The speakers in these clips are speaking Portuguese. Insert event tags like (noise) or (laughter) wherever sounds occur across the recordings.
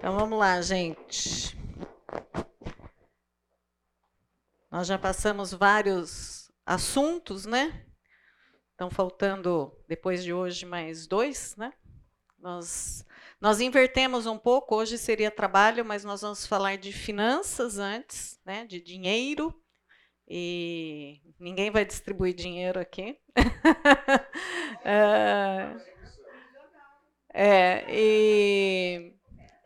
Então vamos lá, gente. Nós já passamos vários assuntos, né? Estão faltando, depois de hoje, mais dois, né? Nós, nós invertemos um pouco, hoje seria trabalho, mas nós vamos falar de finanças antes, né? De dinheiro. E ninguém vai distribuir dinheiro aqui. é, (laughs) é, e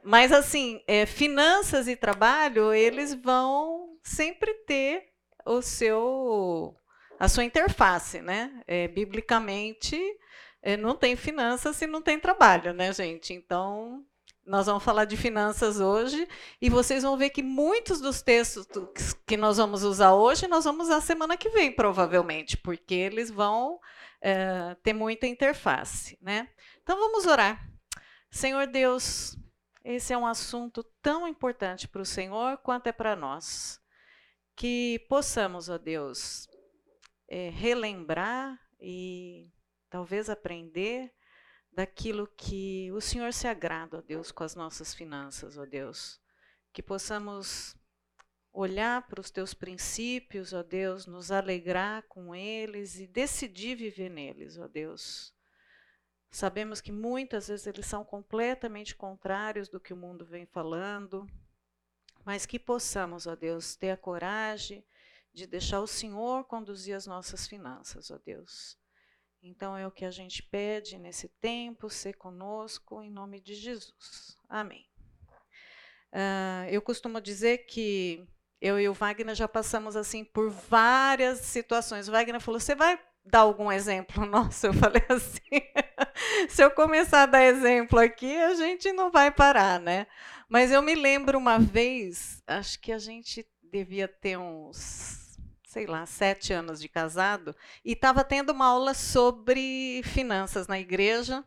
mas, assim, é, finanças e trabalho, eles vão sempre ter o seu, a sua interface, né? É, biblicamente, é, não tem finanças se não tem trabalho, né, gente? Então, nós vamos falar de finanças hoje e vocês vão ver que muitos dos textos que nós vamos usar hoje, nós vamos usar semana que vem, provavelmente, porque eles vão é, ter muita interface, né? Então, vamos orar. Senhor Deus, esse é um assunto tão importante para o Senhor quanto é para nós. Que possamos, ó Deus, é, relembrar e talvez aprender daquilo que o Senhor se agrada, ó Deus, com as nossas finanças, ó Deus. Que possamos olhar para os teus princípios, ó Deus, nos alegrar com eles e decidir viver neles, ó Deus. Sabemos que muitas vezes eles são completamente contrários do que o mundo vem falando, mas que possamos, ó Deus, ter a coragem de deixar o Senhor conduzir as nossas finanças, ó Deus. Então é o que a gente pede nesse tempo, ser conosco, em nome de Jesus. Amém. Uh, eu costumo dizer que eu e o Wagner já passamos assim por várias situações. O Wagner falou: você vai dar algum exemplo? (laughs) Nossa, eu falei assim. Se eu começar a dar exemplo aqui, a gente não vai parar, né? Mas eu me lembro uma vez, acho que a gente devia ter uns, sei lá, sete anos de casado, e estava tendo uma aula sobre finanças na igreja.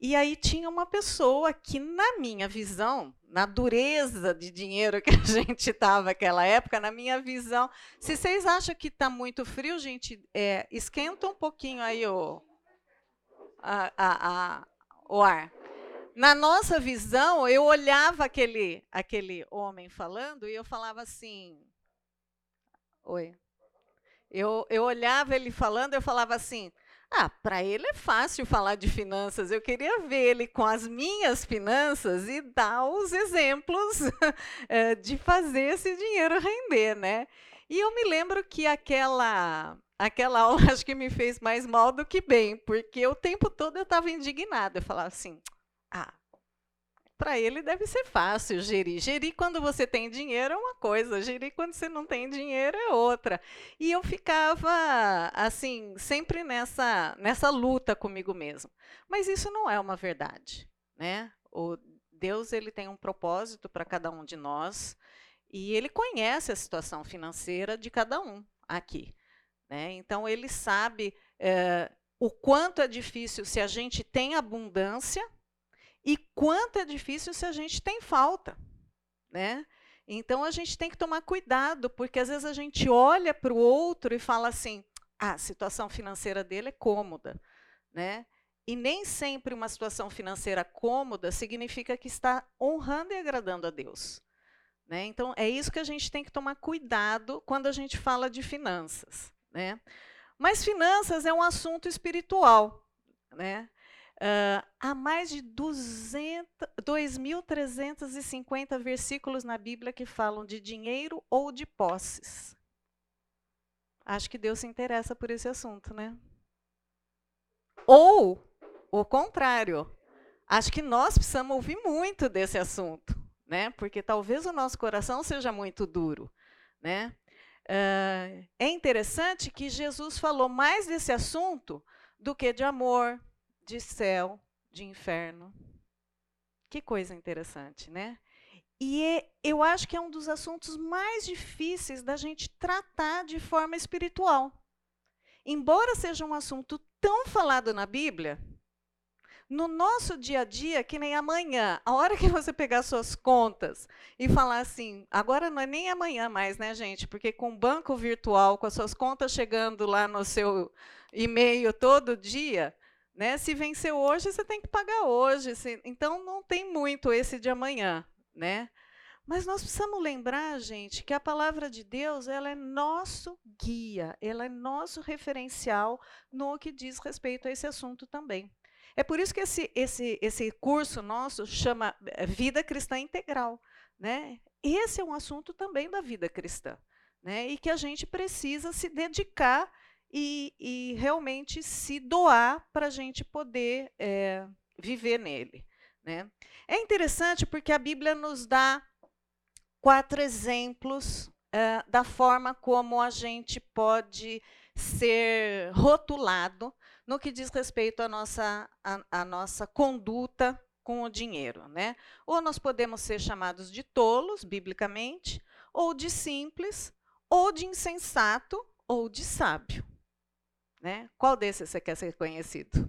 E aí tinha uma pessoa que, na minha visão, na dureza de dinheiro (laughs) que a gente estava naquela época, na minha visão, se vocês acham que está muito frio, gente, é, esquenta um pouquinho aí o, a, a, a, o ar. Na nossa visão, eu olhava aquele, aquele homem falando e eu falava assim. Oi. Eu, eu olhava ele falando, eu falava assim: ah, para ele é fácil falar de finanças. Eu queria ver ele com as minhas finanças e dar os exemplos (laughs) eh, de fazer esse dinheiro render, né? E eu me lembro que aquela aquela (laughs) aula acho que me fez mais mal do que bem, porque o tempo todo eu estava indignada. Eu falava assim: ah, para ele deve ser fácil gerir. Gerir quando você tem dinheiro é uma coisa, gerir quando você não tem dinheiro é outra. E eu ficava assim, sempre nessa nessa luta comigo mesmo. Mas isso não é uma verdade, né? O Deus ele tem um propósito para cada um de nós e ele conhece a situação financeira de cada um aqui. Né? Então, ele sabe é, o quanto é difícil se a gente tem abundância e quanto é difícil se a gente tem falta. Né? Então, a gente tem que tomar cuidado, porque às vezes a gente olha para o outro e fala assim: ah, a situação financeira dele é cômoda. Né? E nem sempre uma situação financeira cômoda significa que está honrando e agradando a Deus. Né? Então, é isso que a gente tem que tomar cuidado quando a gente fala de finanças. Né? Mas finanças é um assunto espiritual. Né? Uh, há mais de 2.350 versículos na Bíblia que falam de dinheiro ou de posses. Acho que Deus se interessa por esse assunto, né? Ou o contrário. Acho que nós precisamos ouvir muito desse assunto, né? Porque talvez o nosso coração seja muito duro, né? Uh, é interessante que Jesus falou mais desse assunto do que de amor, de céu, de inferno. Que coisa interessante, né? E é, eu acho que é um dos assuntos mais difíceis da gente tratar de forma espiritual. Embora seja um assunto tão falado na Bíblia, no nosso dia a dia, que nem amanhã, a hora que você pegar suas contas e falar assim, agora não é nem amanhã mais, né, gente? Porque com o banco virtual, com as suas contas chegando lá no seu e-mail todo dia, Né? Se vencer hoje, você tem que pagar hoje. Se... Então não tem muito esse de amanhã, né? Mas nós precisamos lembrar, gente, que a palavra de Deus ela é nosso guia, ela é nosso referencial no que diz respeito a esse assunto também. É por isso que esse, esse, esse curso nosso chama eh, Vida Cristã Integral. Né? Esse é um assunto também da vida cristã. Né? E que a gente precisa se dedicar e, e realmente se doar para a gente poder é, viver nele. Né? É interessante porque a Bíblia nos dá quatro exemplos uh, da forma como a gente pode ser rotulado no que diz respeito à nossa, à, à nossa conduta com o dinheiro. Né? Ou nós podemos ser chamados de tolos, biblicamente, ou de simples, ou de insensato, ou de sábio. Né? Qual desses você quer ser conhecido?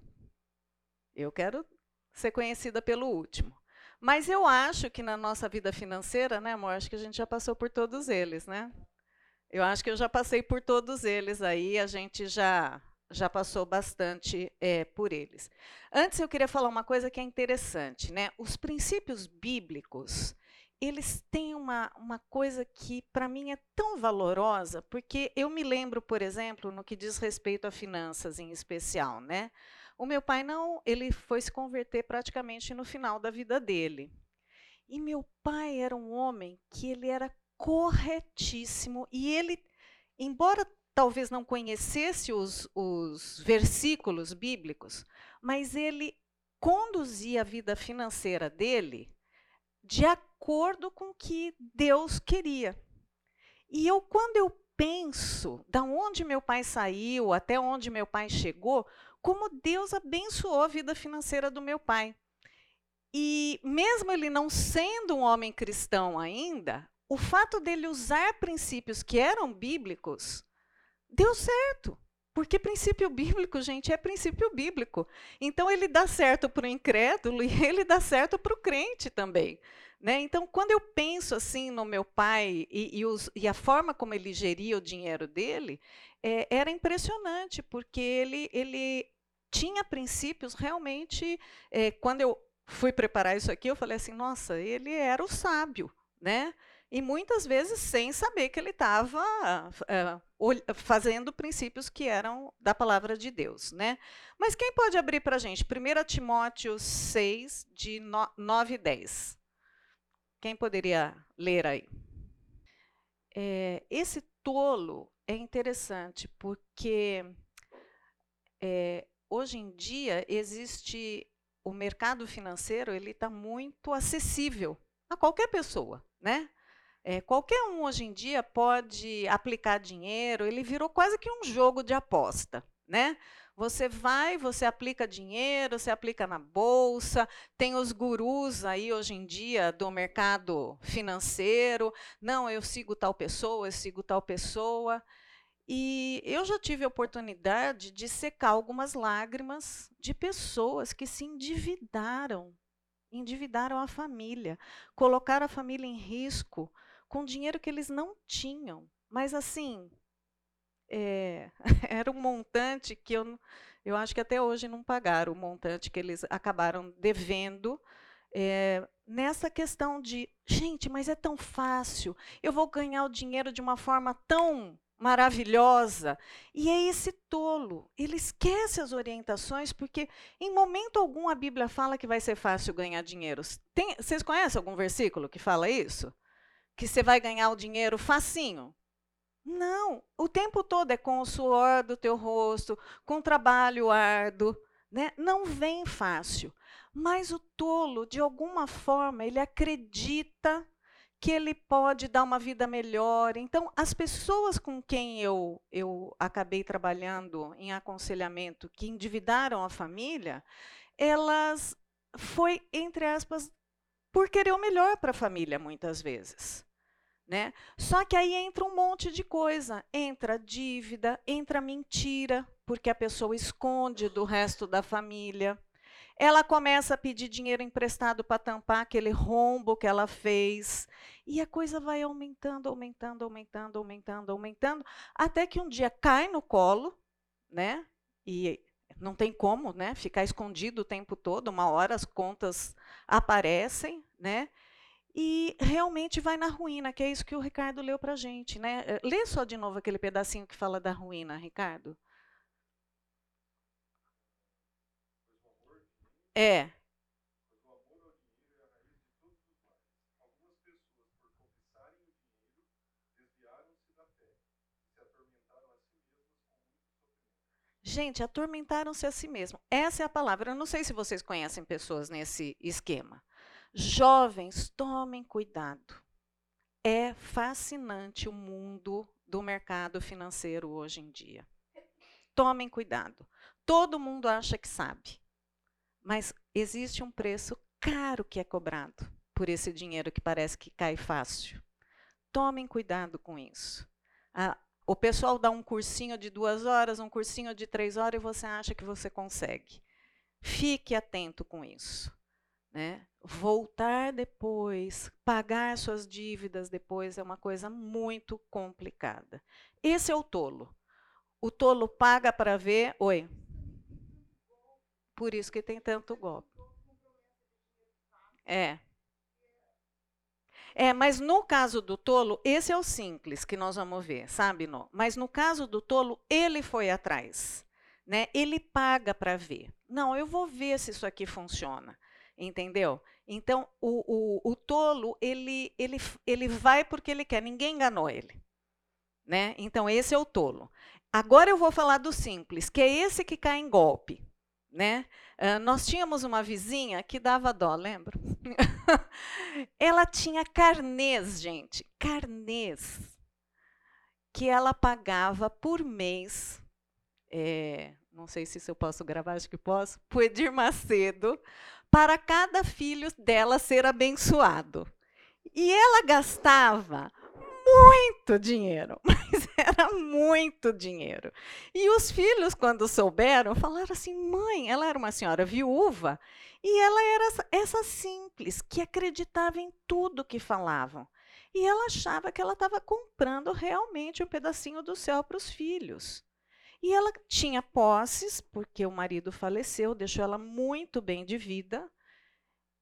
Eu quero ser conhecida pelo último. Mas eu acho que na nossa vida financeira, né, amor? Acho que a gente já passou por todos eles, né? Eu acho que eu já passei por todos eles aí, a gente já já passou bastante é, por eles. Antes eu queria falar uma coisa que é interessante, né? Os princípios bíblicos, eles têm uma, uma coisa que para mim é tão valorosa, porque eu me lembro, por exemplo, no que diz respeito a finanças em especial, né? O meu pai não, ele foi se converter praticamente no final da vida dele. E meu pai era um homem que ele era corretíssimo e ele, embora talvez não conhecesse os, os versículos bíblicos, mas ele conduzia a vida financeira dele de acordo com o que Deus queria. E eu, quando eu penso da onde meu pai saiu, até onde meu pai chegou, como Deus abençoou a vida financeira do meu pai. E mesmo ele não sendo um homem cristão ainda, o fato dele usar princípios que eram bíblicos deu certo. Porque princípio bíblico, gente, é princípio bíblico. Então ele dá certo para o incrédulo (laughs) e ele dá certo para o crente também. Né? Então, quando eu penso assim no meu pai e, e, os, e a forma como ele geria o dinheiro dele, é, era impressionante, porque ele, ele tinha princípios realmente. É, quando eu fui preparar isso aqui, eu falei assim: nossa, ele era o sábio, né? E muitas vezes sem saber que ele estava é, fazendo princípios que eram da palavra de Deus. Né? Mas quem pode abrir para a gente? 1 Timóteo 6, de 9 e 10. Quem poderia ler aí? É, esse tolo é interessante porque é, hoje em dia existe o mercado financeiro ele está muito acessível a qualquer pessoa, né? É, qualquer um hoje em dia pode aplicar dinheiro, ele virou quase que um jogo de aposta, né? Você vai, você aplica dinheiro, você aplica na bolsa, tem os gurus aí hoje em dia do mercado financeiro. Não, eu sigo tal pessoa, eu sigo tal pessoa. E eu já tive a oportunidade de secar algumas lágrimas de pessoas que se endividaram, endividaram a família, colocaram a família em risco com dinheiro que eles não tinham. Mas assim, é, (laughs) era um montante que eu, eu acho que até hoje não pagaram o montante que eles acabaram devendo. É, nessa questão de, gente, mas é tão fácil, eu vou ganhar o dinheiro de uma forma tão maravilhosa. E é esse tolo, ele esquece as orientações, porque em momento algum a Bíblia fala que vai ser fácil ganhar dinheiro. Tem, vocês conhecem algum versículo que fala isso? Que você vai ganhar o dinheiro facinho? Não, o tempo todo é com o suor do teu rosto, com trabalho árduo, né? Não vem fácil. Mas o tolo, de alguma forma, ele acredita que ele pode dar uma vida melhor. Então, as pessoas com quem eu, eu acabei trabalhando em aconselhamento, que endividaram a família, elas foi, entre aspas, por querer o melhor para a família, muitas vezes. Né? Só que aí entra um monte de coisa. Entra dívida, entra mentira, porque a pessoa esconde do resto da família. Ela começa a pedir dinheiro emprestado para tampar aquele rombo que ela fez. E a coisa vai aumentando, aumentando, aumentando, aumentando, aumentando, até que um dia cai no colo, né? E não tem como, né? Ficar escondido o tempo todo, uma hora as contas aparecem, né? E realmente vai na ruína, que é isso que o Ricardo leu para a gente, né? Eh, lê só de novo aquele pedacinho que fala da ruína, Ricardo. É. Gente, atormentaram-se a si mesmo. Essa é a palavra. Eu não sei se vocês conhecem pessoas nesse esquema. Jovens, tomem cuidado. É fascinante o mundo do mercado financeiro hoje em dia. Tomem cuidado. Todo mundo acha que sabe, mas existe um preço caro que é cobrado por esse dinheiro que parece que cai fácil. Tomem cuidado com isso. O pessoal dá um cursinho de duas horas, um cursinho de três horas e você acha que você consegue. Fique atento com isso. Né? Voltar depois, pagar suas dívidas depois é uma coisa muito complicada. Esse é o tolo. O tolo paga para ver. Oi. Por isso que tem tanto golpe. É. É, mas no caso do tolo, esse é o simples que nós vamos ver, sabe? No? Mas no caso do tolo, ele foi atrás. Né? Ele paga para ver. Não, eu vou ver se isso aqui funciona. Entendeu? Então, o, o, o tolo, ele, ele, ele vai porque ele quer, ninguém enganou ele. Né? Então, esse é o tolo. Agora eu vou falar do simples, que é esse que cai em golpe. Né? Uh, nós tínhamos uma vizinha que dava dó, lembra? (laughs) ela tinha carnês, gente, carnês, que ela pagava por mês. É, não sei se eu posso gravar, acho que posso. Por Edir Macedo, para cada filho dela ser abençoado. E ela gastava muito dinheiro, (laughs) mas era muito dinheiro. E os filhos, quando souberam, falaram assim: mãe, ela era uma senhora viúva e ela era essa simples, que acreditava em tudo que falavam. E ela achava que ela estava comprando realmente um pedacinho do céu para os filhos. E ela tinha posses, porque o marido faleceu, deixou ela muito bem de vida.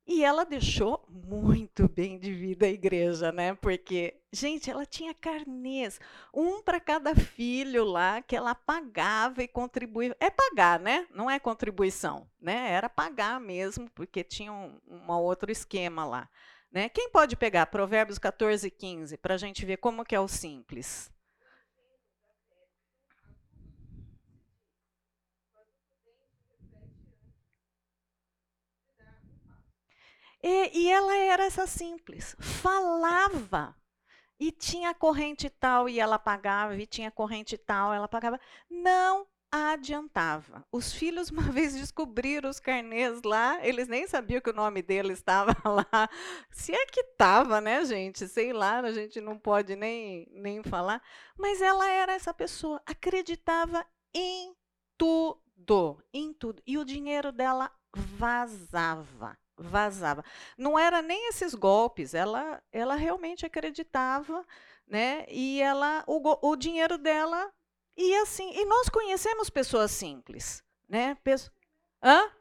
E ela deixou muito (laughs) bem de vida a igreja, né? Porque, gente, ela tinha carnês, um para cada filho lá, que ela pagava e contribuía. É pagar, né? Não é contribuição, né? Era pagar mesmo, porque tinha um, um outro esquema lá. Né? Quem pode pegar Provérbios 14, 15, para a gente ver como que é o simples? E, e ela era essa simples, falava. E tinha corrente tal e ela pagava, e tinha corrente tal, ela pagava. Não adiantava. Os filhos (laughs) uma vez descobriram os carnês lá, eles nem sabiam que o nome dele estava (laughs) lá. Se é que estava, né, gente? Sei lá, a gente não pode nem, nem falar. Mas ela era essa pessoa, acreditava em tudo, em tudo. E o dinheiro dela vazava vazava. Não era nem esses golpes, ela, ela realmente acreditava, né? E ela, o, o dinheiro dela ia assim. E nós conhecemos pessoas simples, né? Pesso... Hã?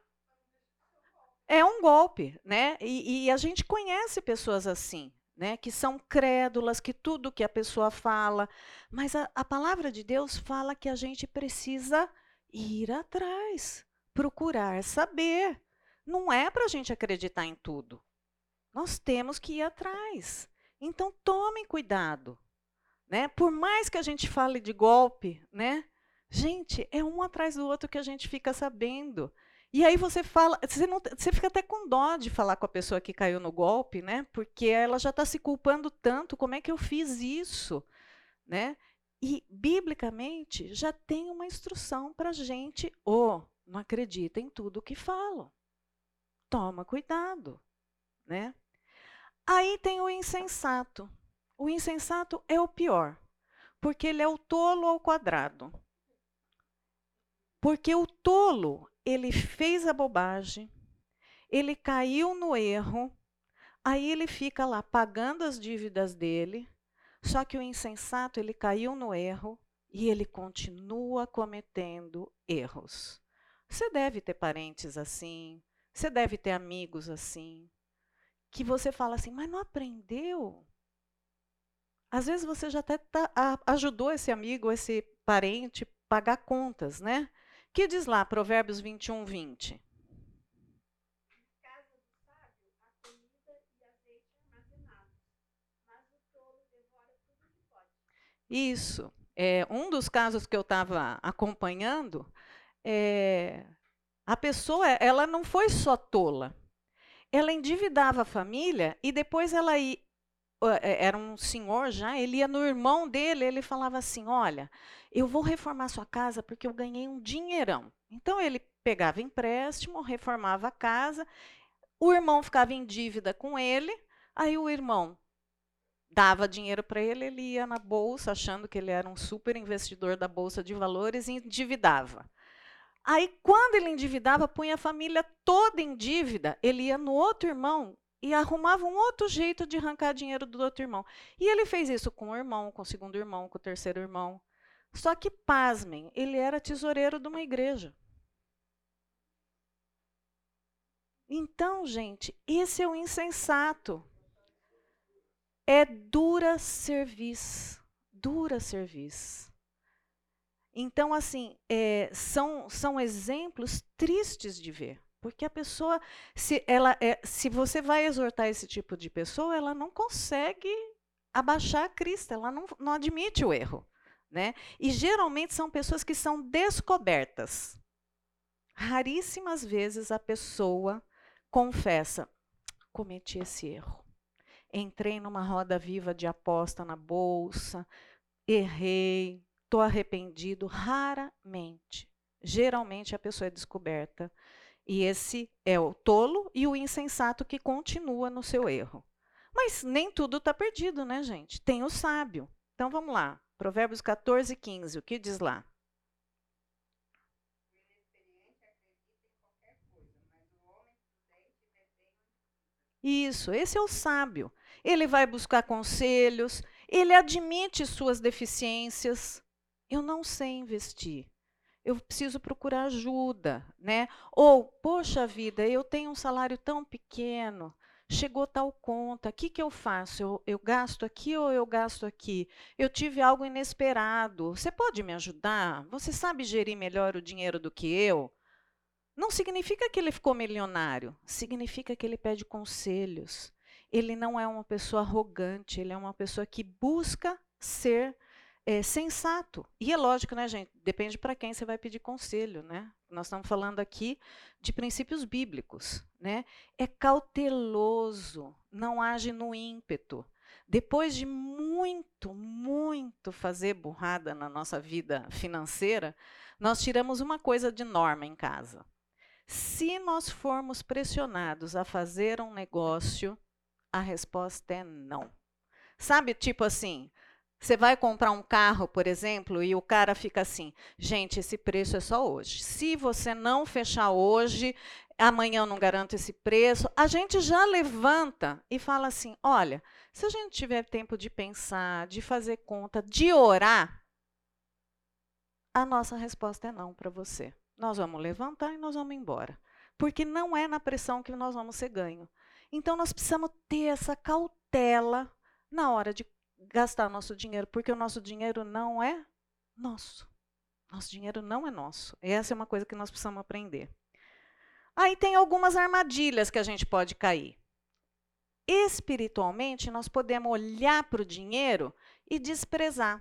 É um golpe, né? E, e a gente conhece pessoas assim, né, que são crédulas, que tudo que a pessoa fala, mas a, a, palavra de Deus fala que a gente precisa ir atrás, procurar saber, não é para a gente acreditar em tudo. Nós temos que ir atrás. Então tomem cuidado. Né? Por mais que a gente fale de golpe, né? Gente, é um atrás do outro que a gente fica sabendo. E aí você fala, você, não, você fica até com dó de falar com a pessoa que caiu no golpe, né? Porque ela já está se culpando tanto. Como é que eu fiz isso, né? E biblicamente já tem uma instrução para a gente. Oh, não acredita em tudo que falam toma cuidado, né? Aí tem o insensato. O insensato é o pior, porque ele é o tolo ao quadrado. Porque o tolo, ele fez a bobagem, ele caiu no erro, aí ele fica lá pagando as dívidas dele, só que o insensato, ele caiu no erro e ele continua cometendo erros. Você deve ter parentes assim, você deve ter amigos assim, que você fala assim, mas não aprendeu? Às vezes você já até tá, ajudou esse amigo, esse parente, pagar contas, né? Que diz lá, Provérbios 21, 20. Isso. É, um dos casos que eu estava acompanhando, é, a pessoa ela não foi só tola. Ela endividava a família e depois ela ia, é, era um senhor já, ele ia no irmão dele, ele falava assim: Olha, eu vou reformar sua casa porque eu ganhei um dinheirão. Então ele pegava empréstimo, reformava a casa, o irmão ficava em dívida com ele, aí o irmão dava dinheiro para ele, ele ia na bolsa, achando que ele era um super investidor da bolsa de valores e endividava. Aí, quando ele endividava, punha a família toda em dívida, ele ia no outro irmão e arrumava um outro jeito de arrancar dinheiro do outro irmão. E ele fez isso com o irmão, com o segundo irmão, com o terceiro irmão. Só que, pasmem, ele era tesoureiro de uma igreja. Então, gente, esse é o insensato. É dura serviço. Dura serviço. Então, assim, é, são, são exemplos tristes de ver. Porque a pessoa, se, ela é, se você vai exortar esse tipo de pessoa, ela não consegue abaixar a crista, ela não, não admite o erro. Né? E geralmente são pessoas que são descobertas. Raríssimas vezes a pessoa confessa: cometi esse erro. Entrei numa roda viva de aposta na bolsa, errei, estou arrependido. Raramente. Geralmente a pessoa é descoberta e esse é o tolo e o insensato que continua no seu erro. Mas nem tudo está perdido, né, gente? Tem o sábio. Então vamos lá. Provérbios 14, 15. O que diz lá? Isso, esse é o sábio. Ele vai buscar conselhos, ele admite suas deficiências. Eu não sei investir eu preciso procurar ajuda, né? Ou, poxa vida, eu tenho um salário tão pequeno, chegou tal conta, o que, que eu faço? Eu, eu gasto aqui ou eu gasto aqui? Eu tive algo inesperado, você pode me ajudar? Você sabe gerir melhor o dinheiro do que eu? Não significa que ele ficou milionário, significa que ele pede conselhos. Ele não é uma pessoa arrogante, ele é uma pessoa que busca ser é, sensato. E é lógico, né, gente? Depende para quem você vai pedir conselho, né? Nós estamos falando aqui de princípios bíblicos, né? É cauteloso, não age no ímpeto. Depois de muito, muito fazer burrada na nossa vida financeira, nós tiramos uma coisa de norma em casa. Se nós formos pressionados a fazer um negócio, a resposta é não. Sabe, tipo assim, você vai comprar um carro, por exemplo, e o cara fica assim: gente, esse preço é só hoje. Se você não fechar hoje, amanhã eu não garanto esse preço. A gente já levanta e fala assim: olha, se a gente tiver tempo de pensar, de fazer conta, de orar, a nossa resposta é não para você. Nós vamos levantar e nós vamos embora. Porque não é na pressão que nós vamos ser ganho. Então nós precisamos ter essa cautela na hora de gastar nosso dinheiro, porque o nosso dinheiro não é nosso. Nosso dinheiro não é nosso. Essa é uma coisa que nós precisamos aprender. Aí tem algumas armadilhas que a gente pode cair. Espiritualmente, nós podemos olhar para o dinheiro e desprezar.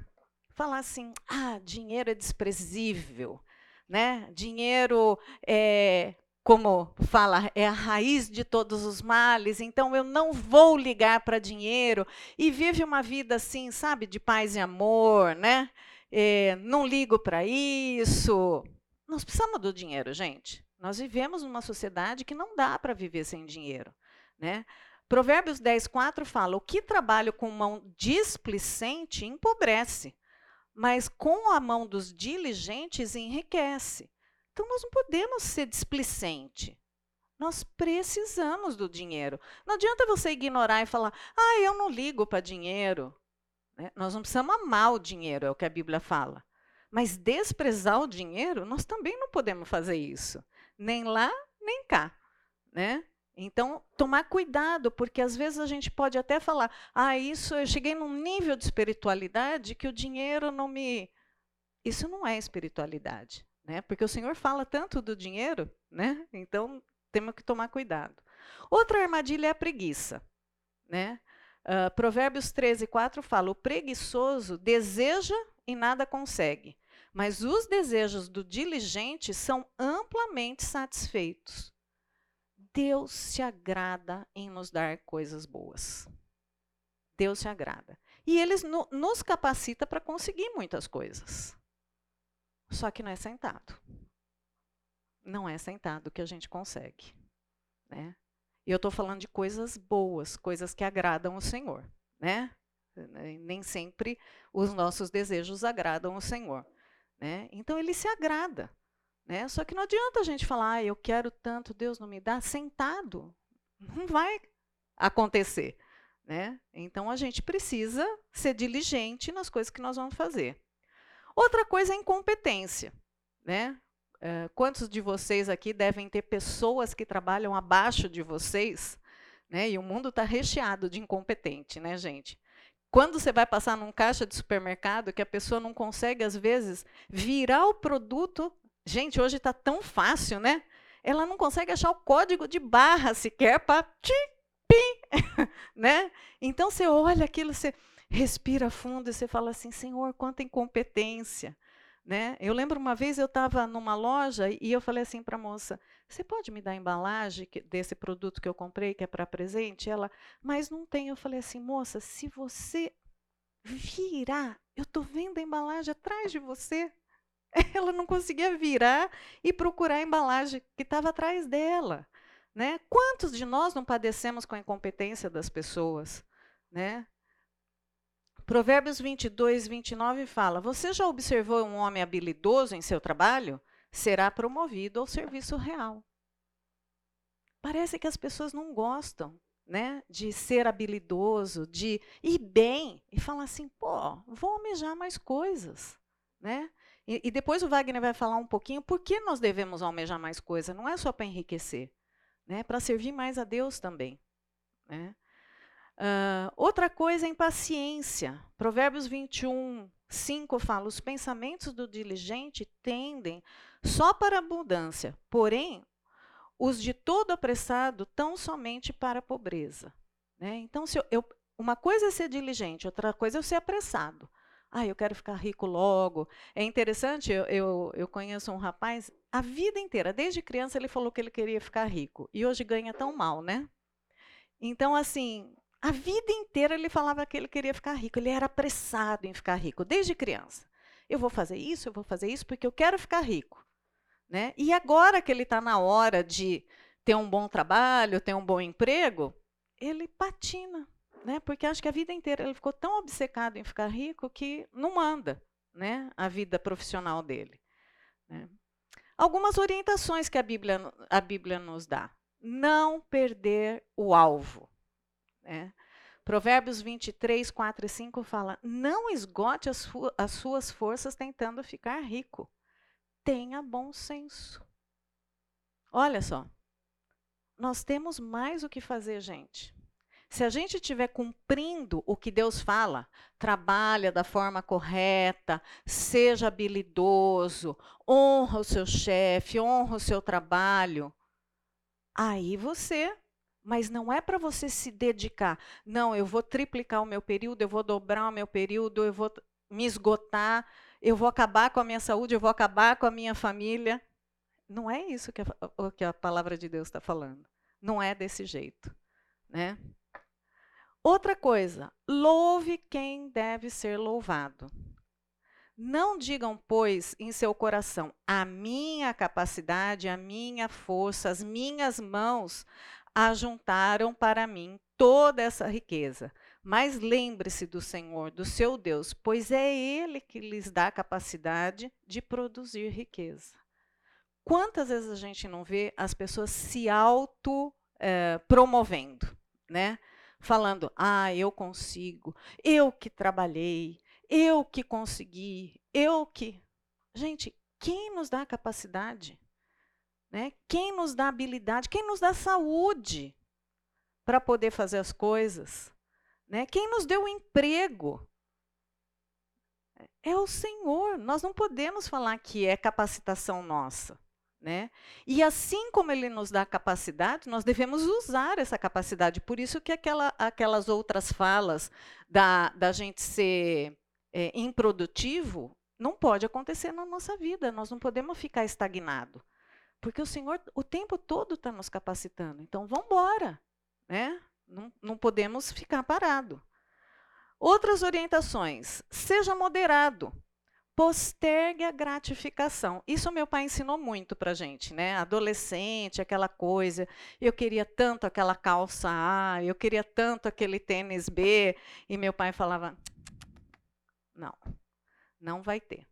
Falar assim: ah, dinheiro é desprezível. Né? Dinheiro é como fala, é a raiz de todos os males, então eu não vou ligar para dinheiro e vive uma vida assim, sabe, de paz e amor, né? É, não ligo para isso. Nós precisamos do dinheiro, gente. Nós vivemos numa sociedade que não dá para viver sem dinheiro, né? Provérbios 10, 4 fala: O que trabalho com mão displicente empobrece, mas com a mão dos diligentes enriquece. Então, nós não podemos ser displicente. Nós precisamos do dinheiro. Não adianta você ignorar e falar, ah, eu não ligo para dinheiro. Né? Nós não precisamos amar o dinheiro, é o que a Bíblia fala. Mas desprezar o dinheiro, nós também não podemos fazer isso. Nem lá, nem cá. Né? Então, tomar cuidado, porque às vezes a gente pode até falar: ah, isso eu cheguei num nível de espiritualidade que o dinheiro não me. Isso não é espiritualidade, né? Porque o Senhor fala tanto do dinheiro, né? Então temos que tomar cuidado. Outra armadilha é a preguiça, né? Uh, Provérbios 13, 4 fala: o preguiçoso deseja e nada consegue, mas os desejos do diligente são amplamente satisfeitos. Deus se agrada em nos dar coisas boas. Deus se agrada. E Ele no, nos capacita para conseguir muitas coisas. Só que não é sentado. Não é sentado que a gente consegue. Né? E eu estou falando de coisas boas, coisas que agradam o Senhor. Né? Nem sempre os nossos desejos agradam o Senhor. Né? Então ele se agrada. Né? Só que não adianta a gente falar, ah, eu quero tanto, Deus não me dá, sentado. Não vai acontecer. Né? Então a gente precisa ser diligente nas coisas que nós vamos fazer. Outra coisa é incompetência. Né? Uh, quantos de vocês aqui devem ter pessoas que trabalham abaixo de vocês? Né? E o mundo está recheado de incompetente, né, gente? Quando você vai passar num caixa de supermercado que a pessoa não consegue, às vezes, virar o produto Gente, hoje está tão fácil, né? Ela não consegue achar o código de barra sequer para (laughs) né? Então você olha aquilo, você respira fundo e você fala assim, Senhor, quanta incompetência. Né? Eu lembro uma vez eu estava numa loja e eu falei assim para a moça: Você pode me dar a embalagem desse produto que eu comprei, que é para presente? Ela, mas não tem. Eu falei assim: Moça, se você virar, eu estou vendo a embalagem atrás de você. (laughs) ela não conseguia virar e procurar a embalagem que estava atrás dela. Né? Quantos de nós não padecemos com a incompetência das pessoas? Né? Provérbios 22, 29 fala: Você já observou um homem habilidoso em seu trabalho? Será promovido ao serviço real. Parece que as pessoas não gostam né, de ser habilidoso, de ir bem e falar assim: pô, vou almejar mais coisas. Né? E, e, depois o Wagner vai falar um pouquinho por que nós devemos almejar mais coisa. Não é só para enriquecer, né? para servir mais a Deus também. Né? Uh, outra coisa é impaciência. Provérbios 21, 5 fala: os pensamentos do diligente tendem só para abundância, porém, os de todo apressado tão somente para a pobreza. Né? Então, se eu, eu, uma coisa é ser diligente, outra coisa é ser apressado. Ah, eu quero ficar rico logo. É interessante, eu, eu, eu, conheço um rapaz, a vida inteira, desde criança, ele falou que ele queria ficar rico. E hoje ganha tão mal, né? Então, assim, a vida inteira ele falava que ele queria ficar rico. Ele era apressado em ficar rico, desde criança. Eu vou fazer isso, eu vou fazer isso, porque eu quero ficar rico. Né? E agora que ele está na hora de ter um bom trabalho, ter um bom emprego, ele patina né? Porque acho que a vida inteira ele ficou tão obcecado em ficar rico que não anda, né? A vida profissional dele. Né? Algumas orientações que a Bíblia, a Bíblia nos dá. Não perder o alvo. Né? Provérbios 23, 4 e 5 fala: Não esgote as, as suas forças tentando ficar rico. Tenha bom senso. Olha só, nós temos mais o que fazer, gente. Se a gente estiver cumprindo o que Deus fala, trabalha da forma correta, seja habilidoso, honra o seu chefe, honra o seu trabalho, aí você mas não é para você se dedicar. Não, eu vou triplicar o meu período, eu vou dobrar o meu período, eu vou me esgotar, eu vou acabar com a minha saúde, eu vou acabar com a minha família. Não é isso que a, que a palavra de Deus está falando. Não é desse jeito. Né? Outra coisa, louve quem deve ser louvado. Não digam, pois, em seu coração, a minha capacidade, a minha força, as minhas mãos ajuntaram para mim toda essa riqueza. Mas lembre-se do Senhor, do seu Deus, pois é Ele que lhes dá a capacidade de produzir riqueza. Quantas vezes a gente não vê as pessoas se auto-promovendo, eh, né? falando: ah, eu consigo, eu que trabalhei, eu que consegui, eu que. Gente, quem nos dá a capacidade? Né? Quem nos dá habilidade? Quem nos dá saúde para poder fazer as coisas? Né? Quem nos deu o emprego? É o Senhor. Nós não podemos falar que é capacitação nossa. Né? E assim como ele nos dá capacidade, nós devemos usar essa capacidade. Por isso que aquela, aquelas outras falas da, da gente ser é, improdutivo não pode acontecer na nossa vida. Nós não podemos ficar estagnado. Porque o Senhor o tempo todo está nos capacitando. Então, vamos embora. Né? Não, não podemos ficar parado. Outras orientações. Seja moderado postergue a gratificação. Isso meu pai ensinou muito para gente, né? Adolescente, aquela coisa, eu queria tanto aquela calça A, eu queria tanto aquele tênis B, e meu pai falava: não, não vai ter.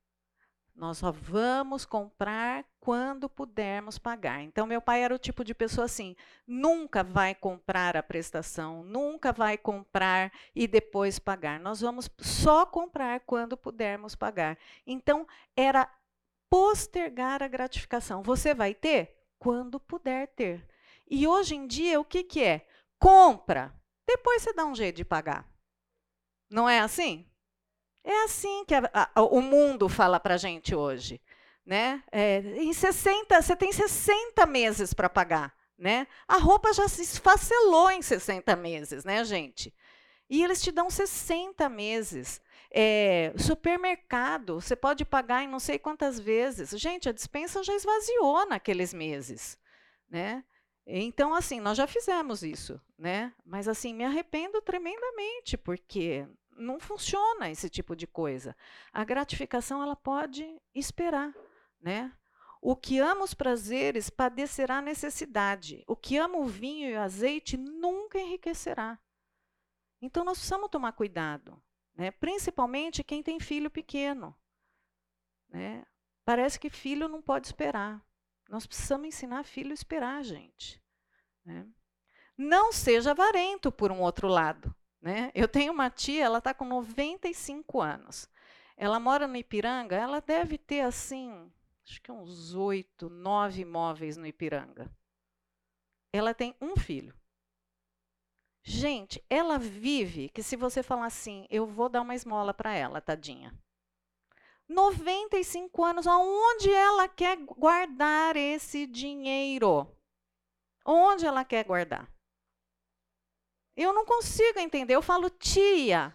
Nós só vamos comprar quando pudermos pagar. Então, meu pai era o tipo de pessoa assim: nunca vai comprar a prestação, nunca vai comprar e depois pagar. Nós vamos só comprar quando pudermos pagar. Então, era postergar a gratificação. Você vai ter quando puder ter. E hoje em dia, o que, que é? Compra, depois você dá um jeito de pagar. Não é assim? É assim que a, a, o mundo fala para a gente hoje. Né? É, em 60, você tem 60 meses para pagar. Né? A roupa já se esfacelou em 60 meses, né, gente? E eles te dão 60 meses. É, supermercado, você pode pagar em não sei quantas vezes. Gente, a dispensa já esvaziou naqueles meses. Né? Então, assim, nós já fizemos isso, né? Mas, assim, me arrependo tremendamente, porque não funciona esse tipo de coisa. A gratificação ela pode esperar, né? O que ama os prazeres padecerá necessidade. O que ama o vinho e o azeite nunca enriquecerá. Então nós precisamos tomar cuidado, né? Principalmente quem tem filho pequeno, né? Parece que filho não pode esperar. Nós precisamos ensinar filho a esperar, gente. Né? Não seja avarento, por um outro lado. Né? Eu tenho uma tia, ela está com 95 anos. Ela mora no Ipiranga, ela deve ter assim, acho que uns oito, nove imóveis no Ipiranga. Ela tem um filho. Gente, ela vive que se você falar assim, eu vou dar uma esmola para ela, tadinha. 95 anos, aonde ela quer guardar esse dinheiro? Onde ela quer guardar? Eu não consigo entender. Eu falo, tia.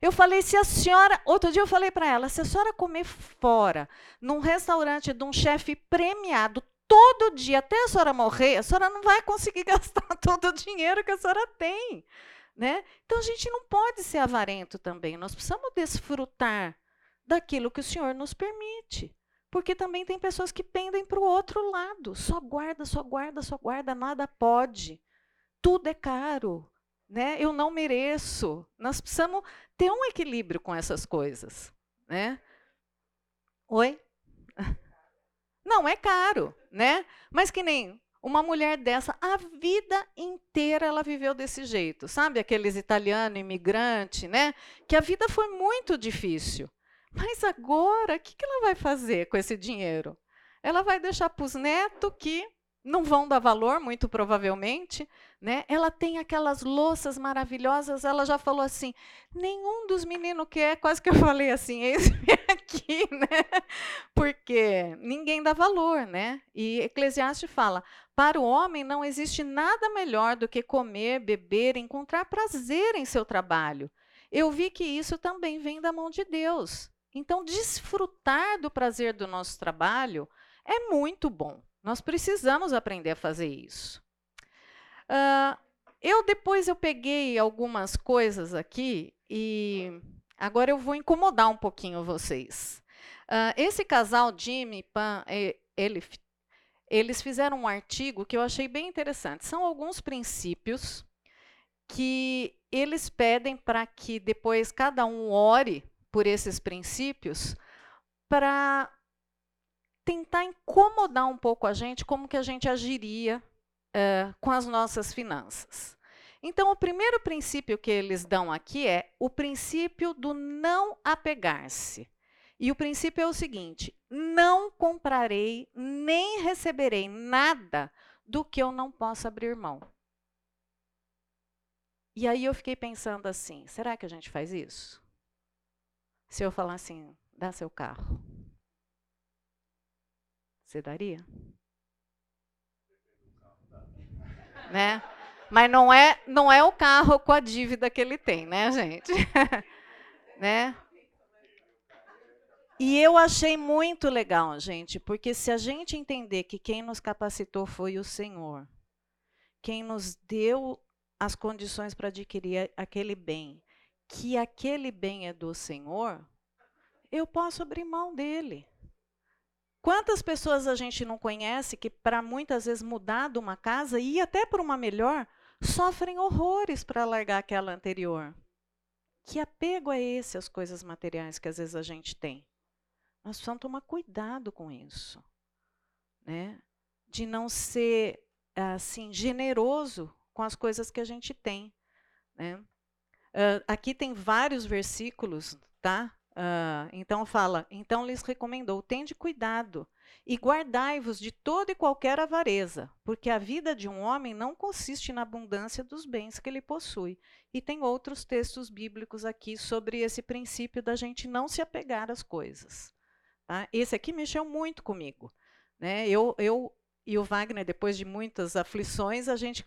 Eu falei, se a senhora. Outro dia eu falei para ela: se a senhora comer fora, num restaurante de um chefe premiado, todo dia, até a senhora morrer, a senhora não vai conseguir (laughs) gastar todo o dinheiro que a senhora tem. Né? Então a gente não pode ser avarento também. Nós precisamos desfrutar daquilo que o Senhor nos permite. Porque também tem pessoas que pendem para o outro lado. Só guarda, só guarda, só guarda, nada pode. Tudo é caro né? Eu não mereço. Nós precisamos ter um equilíbrio com essas coisas, né? Oi? (laughs) Não é caro, né? Mas que nem uma mulher dessa, a vida inteira ela viveu desse jeito, sabe? Aqueles italianos imigrantes, né? Que a vida foi muito difícil. Mas agora, o que, que ela vai fazer com esse dinheiro? Ela vai deixar para os netos que não vão dar valor, muito provavelmente. Né? Ela tem aquelas louças maravilhosas. Ela já falou assim: nenhum dos meninos quer. Quase que eu falei assim: (laughs) esse aqui, né? Porque ninguém dá valor, né? E Eclesiastes fala: para o homem não existe nada melhor do que comer, beber, encontrar prazer em seu trabalho. Eu vi que isso também vem da mão de Deus. Então, desfrutar do prazer do nosso trabalho é muito bom. Nós precisamos aprender a fazer isso. Uh, eu depois eu peguei algumas coisas aqui e agora eu vou incomodar um pouquinho vocês. Uh, esse casal, Jimmy e Pan, ele, eles fizeram um artigo que eu achei bem interessante. São alguns princípios que eles pedem para que depois cada um ore por esses princípios para tentar incomodar um pouco a gente como que a gente agiria uh, com as nossas finanças. Então, o primeiro princípio que eles dão aqui é o princípio do não apegar-se. E o princípio é o seguinte: não comprarei nem receberei nada do que eu não possa abrir mão. E aí eu fiquei pensando assim: será que a gente faz isso? Se eu falar assim, dá seu carro, você daria? (laughs) Né? Mas não é, não é o carro com a dívida que ele tem, né, gente? (laughs) né? E eu achei muito legal, gente, porque se a gente entender que quem nos capacitou foi o Senhor, quem nos deu as condições para adquirir aquele bem, que aquele bem é do Senhor, eu posso abrir mão dele. Quantas pessoas a gente não conhece que, para muitas vezes mudar de uma casa e ir até para uma melhor, sofrem horrores para largar aquela anterior. Que apego é esse às coisas materiais que às vezes a gente tem? Nós precisamos tomar cuidado com isso, né? De não ser assim generoso com as coisas que a gente tem, né? Uh, aqui tem vários versículos, tá? Uh, então fala, então lhes recomendou, tende cuidado e guardai-vos de toda e qualquer avareza, porque a vida de um homem não consiste na abundância dos bens que ele possui. E tem outros textos bíblicos aqui sobre esse princípio da gente não se apegar às coisas. Tá? Esse aqui mexeu muito comigo. Né? Eu, eu e o Wagner, depois de muitas aflições, a gente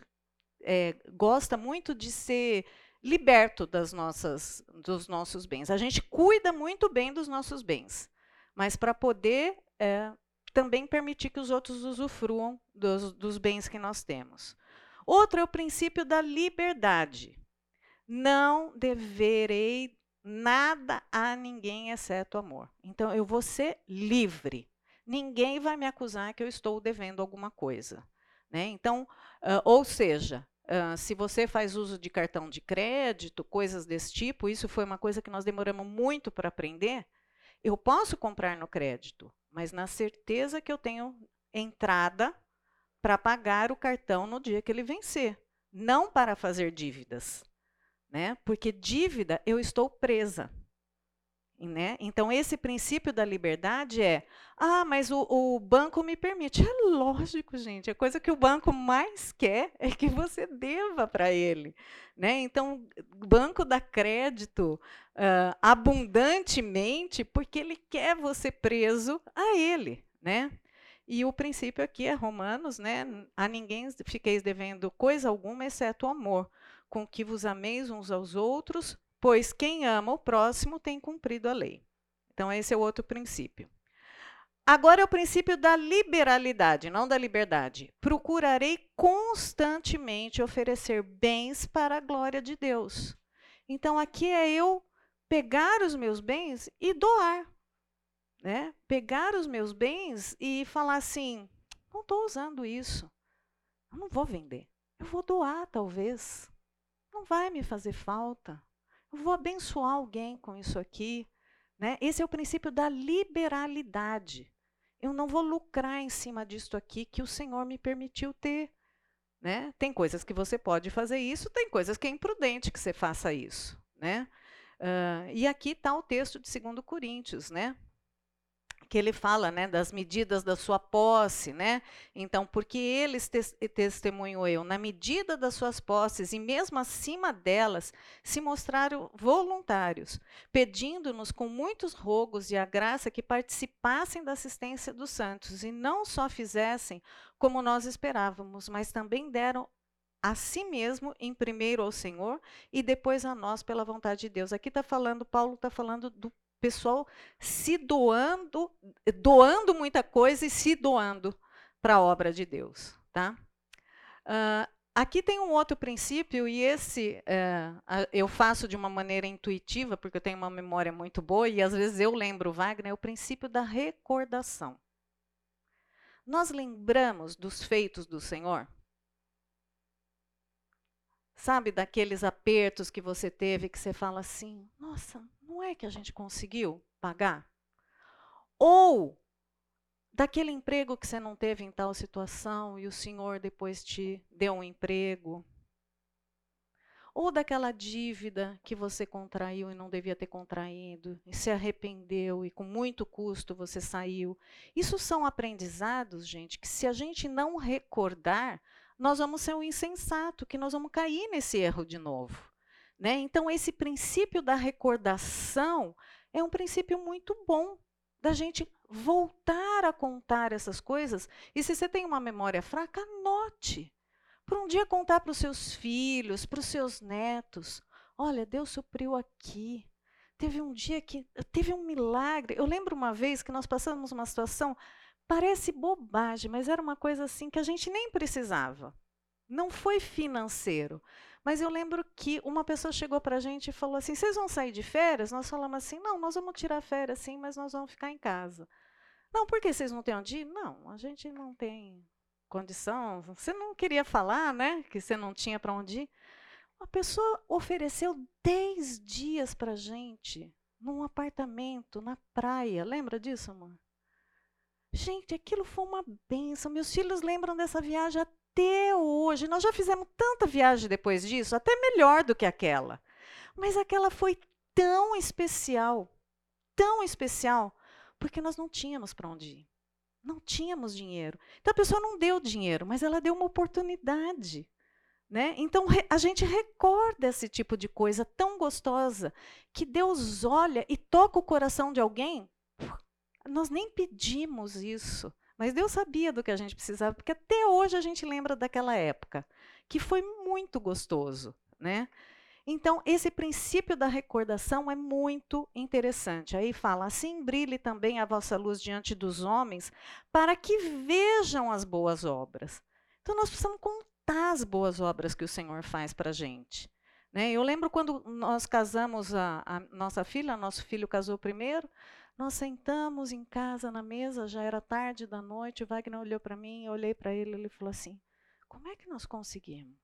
é, gosta muito de ser liberto das nossas, dos nossos bens. A gente cuida muito bem dos nossos bens, mas para poder é, também permitir que os outros usufruam dos, dos bens que nós temos. Outro é o princípio da liberdade. Não deverei nada a ninguém exceto amor. Então, eu vou ser livre. Ninguém vai me acusar que eu estou devendo alguma coisa. Né? Então, uh, ou seja, se você faz uso de cartão de crédito, coisas desse tipo, isso foi uma coisa que nós demoramos muito para aprender. Eu posso comprar no crédito, mas na certeza que eu tenho entrada para pagar o cartão no dia que ele vencer, não para fazer dívidas, né? Porque dívida eu estou presa. Né? Então, esse princípio da liberdade é: ah, mas o, o, banco me permite. É lógico, gente. A coisa que o banco mais quer é que você deva para ele. Né? Então, o banco dá crédito uh, abundantemente porque ele quer você preso a ele. Né? E o princípio aqui é Romanos, né? A ninguém fiqueis devendo coisa alguma, exceto o amor, com que vos ameis uns aos outros, pois quem ama o próximo tem cumprido a lei. Então, esse é o outro princípio. Agora é o princípio da liberalidade, não da liberdade. Procurarei constantemente oferecer bens para a glória de Deus. Então, aqui é eu pegar os meus bens e doar. Né? Pegar os meus bens e falar assim: não estou usando isso, eu não vou vender, eu vou doar talvez. Não vai me fazer falta. Vou abençoar alguém com isso aqui. Né? Esse é o princípio da liberalidade. Eu não vou lucrar em cima disto aqui que o Senhor me permitiu ter. Né? Tem coisas que você pode fazer isso, tem coisas que é imprudente que você faça isso. Né? Uh, e aqui está o texto de 2 Coríntios, né? Que ele fala né, das medidas da sua posse, né? Então, porque eles tes testemunhou eu, na medida das suas posses e mesmo acima delas, se mostraram voluntários, pedindo-nos com muitos rogos e a graça que participassem da assistência dos santos e não só fizessem como nós esperávamos, mas também deram a si mesmo em primeiro ao Senhor e depois a nós pela vontade de Deus. Aqui está falando, Paulo está falando do pessoal se doando, doando muita coisa e se doando para a obra de Deus. Tá? Uh, aqui tem um outro princípio, e esse uh, eu faço de uma maneira intuitiva, porque eu tenho uma memória muito boa, e às vezes eu lembro Wagner, é o princípio da recordação. Nós lembramos dos feitos do Senhor? Sabe daqueles apertos que você teve que você fala assim: nossa, não é que a gente conseguiu pagar? Ou daquele emprego que você não teve em tal situação e o Senhor depois te deu um emprego? ou daquela dívida que você contraiu e não devia ter contraído, e se arrependeu e com muito custo você saiu. Isso são aprendizados, gente, que se a gente não recordar, nós vamos ser um insensato, que nós vamos cair nesse erro de novo. Né? Então, esse princípio da recordação é um princípio muito bom da gente voltar a contar essas coisas. E se você tem uma memória fraca, anote para um dia contar para os seus filhos, para os seus netos. Olha, Deus supriu aqui. Teve um dia que teve um milagre. Eu lembro uma vez que nós passamos uma situação, parece bobagem, mas era uma coisa assim que a gente nem precisava. Não foi financeiro. Mas eu lembro que uma pessoa chegou para a gente e falou assim: vocês vão sair de férias? Nós falamos assim: não, nós vamos tirar férias sim, mas nós vamos ficar em casa. Não, por que vocês não têm onde ir? Não, a gente não tem condição. Você não queria falar, né? Que você não tinha para onde ir. Uma pessoa ofereceu 10 dias para a gente, num apartamento, na praia. Lembra disso, amor? Gente, aquilo foi uma benção. Meus filhos lembram dessa viagem até hoje. Nós já fizemos tanta viagem depois disso, até melhor do que aquela. Mas aquela foi tão especial, tão especial, porque nós não tínhamos para onde ir. Não tínhamos dinheiro. Então a pessoa não deu dinheiro, mas ela deu uma oportunidade. Né? Então a gente recorda esse tipo de coisa tão gostosa que Deus olha e toca o coração de alguém. Nós nem pedimos isso, mas Deus sabia do que a gente precisava, porque até hoje a gente lembra daquela época, que foi muito gostoso. Né? Então, esse princípio da recordação é muito interessante. Aí fala: assim brilhe também a vossa luz diante dos homens, para que vejam as boas obras. Então, nós precisamos contar as boas obras que o Senhor faz para a gente. Né? Eu lembro quando nós casamos a, a nossa filha, nosso filho casou primeiro, nós sentamos em casa na mesa, já era tarde da noite, o Wagner olhou para mim, eu olhei para ele, ele falou assim: como é que nós conseguimos?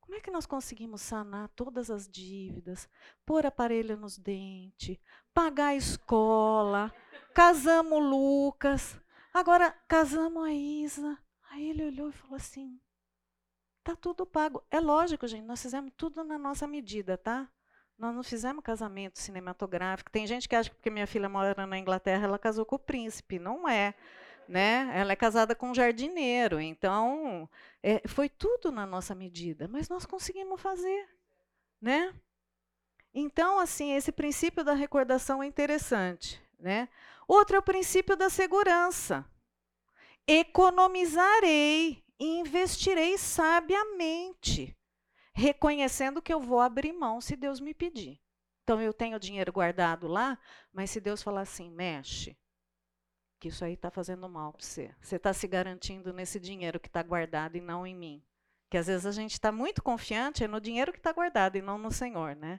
Como é que nós conseguimos sanar todas as dívidas, pôr aparelho nos dentes, pagar a escola, casamos o Lucas, agora casamos a Isa. Aí ele olhou e falou assim: tá tudo pago. É lógico, gente, nós fizemos tudo na nossa medida, tá? Nós não fizemos casamento cinematográfico. Tem gente que acha que porque minha filha mora na Inglaterra, ela casou com o príncipe. Não é né? Ela é casada com um jardineiro, então é, foi tudo na nossa medida, mas nós conseguimos fazer, né? Então, assim, esse princípio da recordação é interessante, né? Outro é o princípio da segurança. Economizarei e investirei sabiamente, reconhecendo que eu vou abrir mão se Deus me pedir. Então, eu tenho dinheiro guardado lá, mas se Deus falar assim, mexe, que isso aí está fazendo mal para você. Você está se garantindo nesse dinheiro que está guardado e não em mim. Que às vezes a gente está muito confiante no dinheiro que está guardado e não no Senhor, né?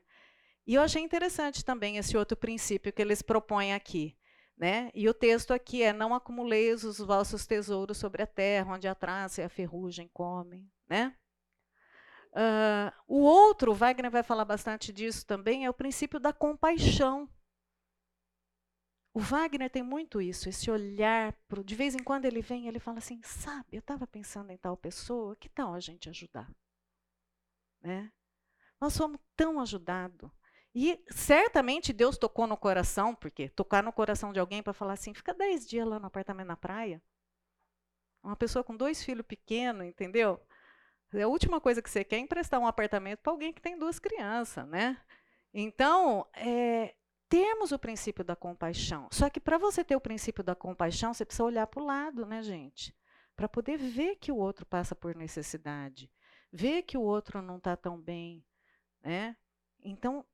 E eu achei interessante também esse outro princípio que eles propõem aqui. Né? E o texto aqui é: Não acumuleis os vossos tesouros sobre a terra, onde a traça e a ferrugem comem. Né? Uh, o outro, Wagner vai falar bastante disso também, é o princípio da compaixão. O Wagner tem muito isso, esse olhar pro, de vez em quando ele vem ele fala assim, sabe, eu estava pensando em tal pessoa, que tal a gente ajudar? Né? Nós somos tão ajudados. E certamente Deus tocou no coração, porque tocar no coração de alguém para falar assim, fica dez dias lá no apartamento na praia. Uma pessoa com dois filhos pequenos, entendeu? A última coisa que você quer é emprestar um apartamento para alguém que tem duas crianças, né? Então, é, temos o princípio da compaixão. Só que para você ter o princípio da compaixão, você precisa olhar para o lado, né, gente? Para poder ver que o outro passa por necessidade, ver que o outro não está tão bem, né? Então,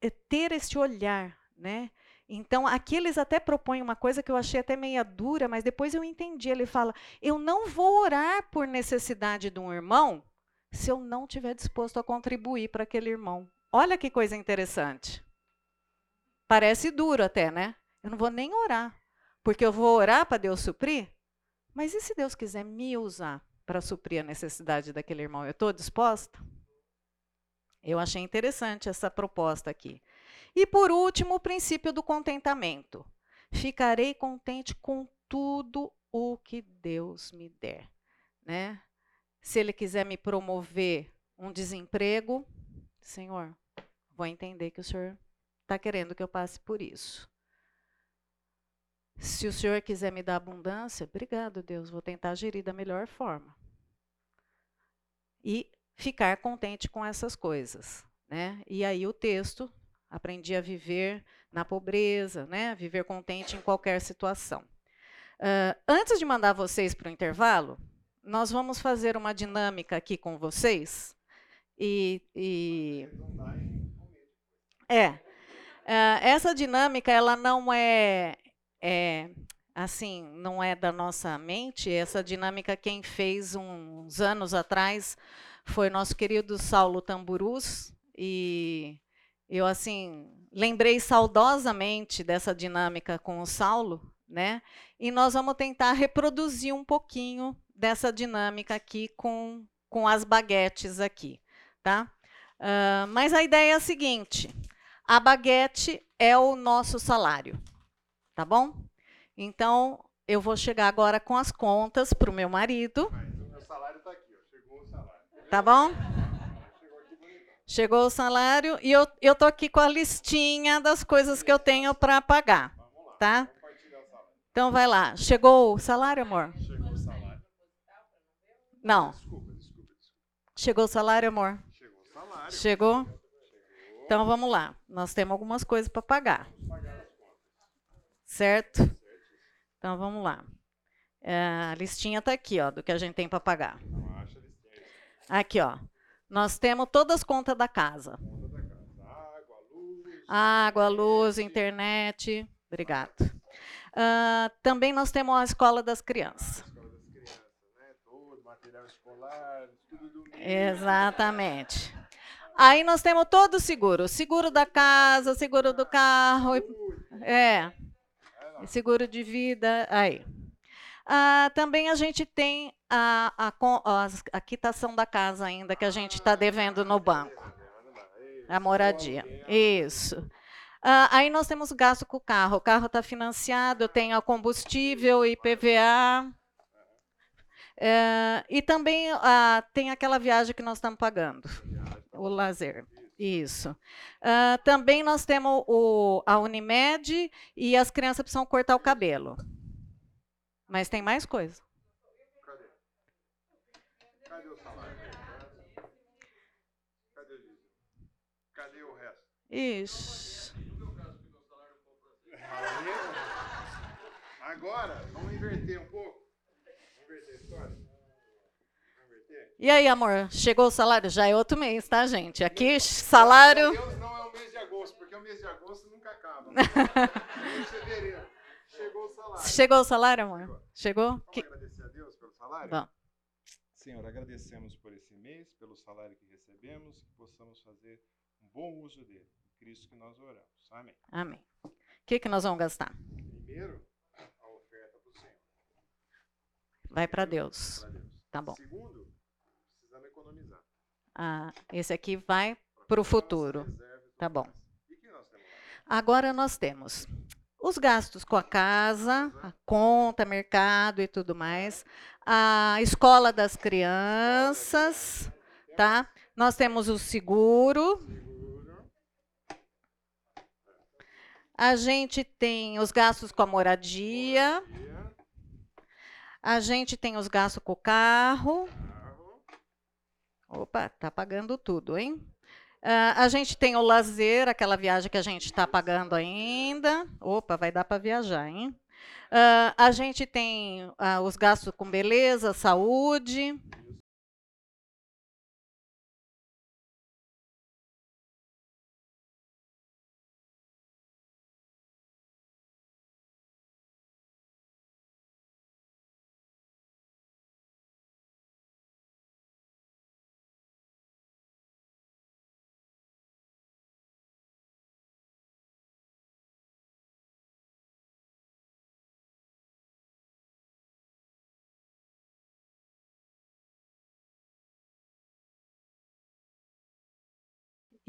é ter esse olhar, né? Então, aqui eles até propõem uma coisa que eu achei até meia dura, mas depois eu entendi. Ele fala: eu não vou orar por necessidade de um irmão se eu não estiver disposto a contribuir para aquele irmão. Olha que coisa interessante. Parece duro até, né? Eu não vou nem orar, porque eu vou orar para Deus suprir. Mas e se Deus quiser me usar para suprir a necessidade daquele irmão? Eu estou disposta? Eu achei interessante essa proposta aqui. E por último, o princípio do contentamento. Ficarei contente com tudo o que Deus me der, né? Se ele quiser me promover um desemprego, Senhor, vou entender que o Senhor está querendo que eu passe por isso. Se o Senhor quiser me dar abundância, obrigado, Deus, vou tentar gerir da melhor forma. E ficar contente com essas coisas. Né? E aí o texto, aprendi a viver na pobreza, né? viver contente em qualquer situação. Uh, antes de mandar vocês para o intervalo, nós vamos fazer uma dinâmica aqui com vocês. E, e é, uh, essa dinâmica ela não é, é assim, não é da nossa mente. Essa dinâmica quem fez uns anos atrás foi nosso querido Saulo Tamburus e eu assim lembrei saudosamente dessa dinâmica com o Saulo, né? E nós vamos tentar reproduzir um pouquinho dessa dinâmica aqui com, com as baguetes aqui, tá? Uh, mas a ideia é a seguinte: a baguete é o nosso salário, tá bom? Então eu vou chegar agora com as contas para o meu marido. Mas o meu salário está aqui, ó. chegou o salário. Tá bom? Chegou o salário e eu eu tô aqui com a listinha das coisas que eu tenho para pagar, tá? Então vai lá. Chegou o salário, amor? Chegou o salário. Não. Desculpa, desculpa, desculpa. Chegou o salário, amor? Chegou o salário. Chegou? Então vamos lá. Nós temos algumas coisas para pagar. Certo? Então vamos lá. É, a listinha está aqui, ó, do que a gente tem para pagar. Aqui, ó. Nós temos todas as contas da casa. Água, luz. Internet. Obrigado. Uh, também nós temos a escola das crianças. Das crianças, né? Tudo do Exatamente. Aí nós temos todo o seguro, seguro da casa, seguro do carro, é, seguro de vida, aí. Ah, também a gente tem a, a, a, quitação da casa ainda que a gente está devendo no banco. A moradia. Isso. Uh, aí nós temos gasto com o carro. O carro está financiado, tem a combustível, IPVA. Uh, e também uh, tem aquela viagem que nós estamos pagando, o lazer. Isso. Uh, também nós temos o, a Unimed e as crianças precisam cortar o cabelo. Mas tem mais coisa. Cadê? Cadê o salário? Cadê, Cadê o resto? Isso. Agora, vamos inverter um pouco. Vamos inverter a história. E aí, amor, chegou o salário? Já é outro mês, tá, gente? Aqui, salário. Deus não é o mês de agosto, porque o mês de agosto nunca acaba. (laughs) fevereiro. Chegou o salário. Chegou o salário, amor? Chegou? Vamos que... agradecer a Deus pelo salário? Vamos. Senhor, agradecemos por esse mês, pelo salário que recebemos, que possamos fazer um bom uso dele. Cristo que nós oramos. Amém. Amém. O que, que nós vamos gastar? Primeiro, Vai para Deus. Deus. Tá bom. Segundo, precisamos economizar. Ah, esse aqui vai para o futuro. Tá bom. Agora nós temos os gastos com a casa, a conta, mercado e tudo mais, a escola das crianças, tá? Nós temos o seguro. A gente tem os gastos com a moradia. A gente tem os gastos com o carro. Opa, tá pagando tudo, hein? Uh, a gente tem o lazer, aquela viagem que a gente está pagando ainda. Opa, vai dar para viajar, hein? Uh, a gente tem uh, os gastos com beleza, saúde.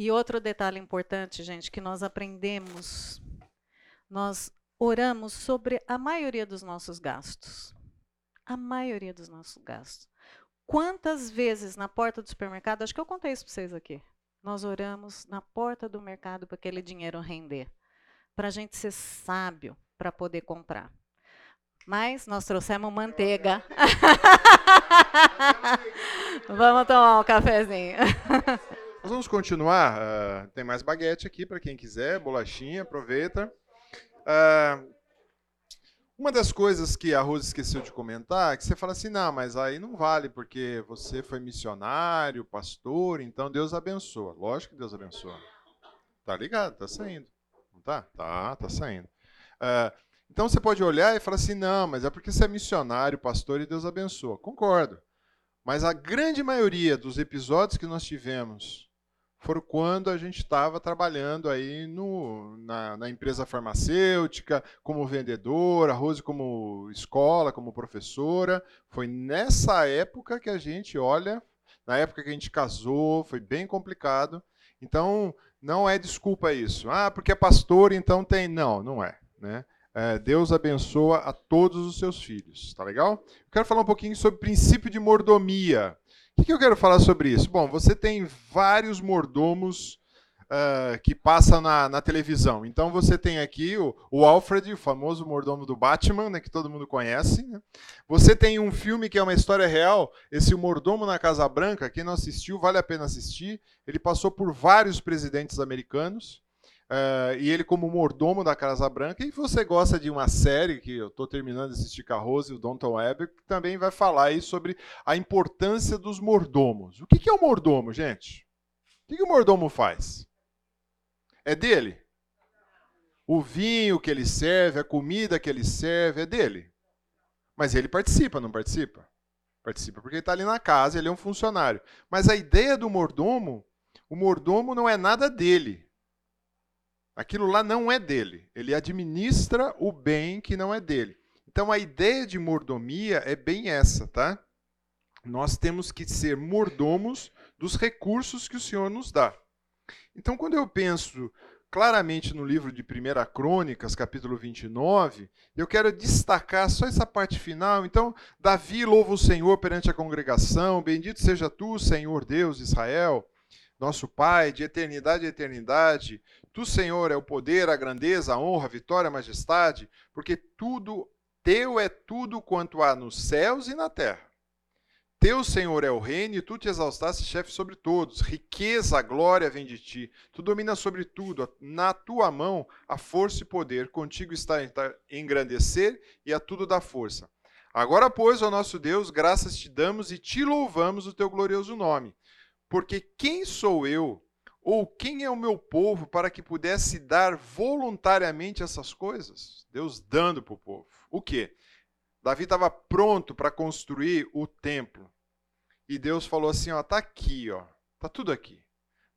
E outro detalhe importante, gente, que nós aprendemos, nós oramos sobre a maioria dos nossos gastos. A maioria dos nossos gastos. Quantas vezes na porta do supermercado, acho que eu contei isso para vocês aqui, nós oramos na porta do mercado para aquele dinheiro render, para a gente ser sábio para poder comprar. Mas nós trouxemos manteiga. (laughs) vamos tomar um cafezinho. (laughs) Nós vamos continuar. Uh, tem mais baguete aqui para quem quiser, bolachinha, aproveita. Uh, uma das coisas que a Rose esqueceu de comentar é que você fala assim: não, mas aí não vale, porque você foi missionário, pastor, então Deus abençoa. Lógico que Deus abençoa. Tá ligado? Tá saindo. Não tá? Tá, tá saindo. Uh, então você pode olhar e falar assim: não, mas é porque você é missionário, pastor e Deus abençoa. Concordo. Mas a grande maioria dos episódios que nós tivemos foram quando a gente estava trabalhando aí no, na, na, empresa farmacêutica, como vendedora, a Rose como escola, como professora. Foi nessa época que a gente olha, na época que a gente casou, foi bem complicado. Então, não é desculpa isso. Ah, porque é pastor, então tem. Não, não é. Né? É, Deus abençoa a todos os seus filhos. Tá legal? Eu quero falar um pouquinho sobre princípio de mordomia. O que eu quero falar sobre isso? Bom, você tem vários mordomos uh, que passam na, na, televisão. Então você tem aqui o, o, Alfred, o famoso mordomo do Batman, né, que todo mundo conhece. Né? Você tem um filme que é uma história real, esse o Mordomo na Casa Branca, quem não assistiu, vale a pena assistir. Ele passou por vários presidentes americanos. Uh, e ele como mordomo da Casa Branca. E você gosta de uma série que eu estou terminando de assistir Rose e o Donton Weber, que também vai falar aí sobre a importância dos mordomos. O que, que é o mordomo, gente? O que, que o mordomo faz? É dele? O vinho que ele serve, a comida que ele serve, é dele. Mas ele participa, não participa? Participa porque ele está ali na casa, ele é um funcionário. Mas a ideia do mordomo, o mordomo não é nada dele. Aquilo lá não é dele. Ele administra o bem que não é dele. Então a ideia de mordomia é bem essa, tá? Nós temos que ser mordomos dos recursos que o Senhor nos dá. Então quando eu penso claramente no livro de 1 Crônicas, capítulo 29, eu quero destacar só essa parte final. Então, Davi louva o Senhor perante a congregação, bendito seja tu, Senhor Deus de Israel, nosso Pai, de eternidade a eternidade. Tu, Senhor, é o poder, a grandeza, a honra, a vitória, a majestade, porque tudo teu é tudo quanto há nos céus e na terra. Teu, Senhor, é o reino e tu te exaltaste chefe sobre todos. Riqueza, glória vem de ti. Tu dominas sobre tudo. Na tua mão a força e poder. Contigo está engrandecer e a tudo dá força. Agora, pois, ó nosso Deus, graças te damos e te louvamos o teu glorioso nome. Porque quem sou eu ou quem é o meu povo para que pudesse dar voluntariamente essas coisas? Deus dando para o povo. O quê? Davi estava pronto para construir o templo. E Deus falou assim: ó, tá aqui, ó, tá tudo aqui.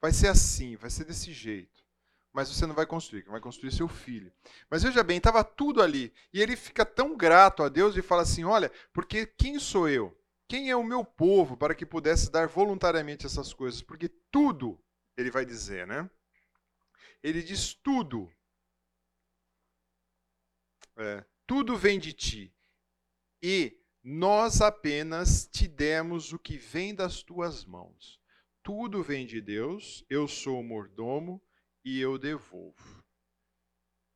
Vai ser assim, vai ser desse jeito. Mas você não vai construir, vai construir seu filho. Mas veja bem, estava tudo ali. E ele fica tão grato a Deus e fala assim: olha, porque quem sou eu? Quem é o meu povo para que pudesse dar voluntariamente essas coisas? Porque tudo ele vai dizer, né? Ele diz tudo. É, tudo vem de ti. E nós apenas te demos o que vem das tuas mãos. Tudo vem de Deus, eu sou o mordomo e eu devolvo.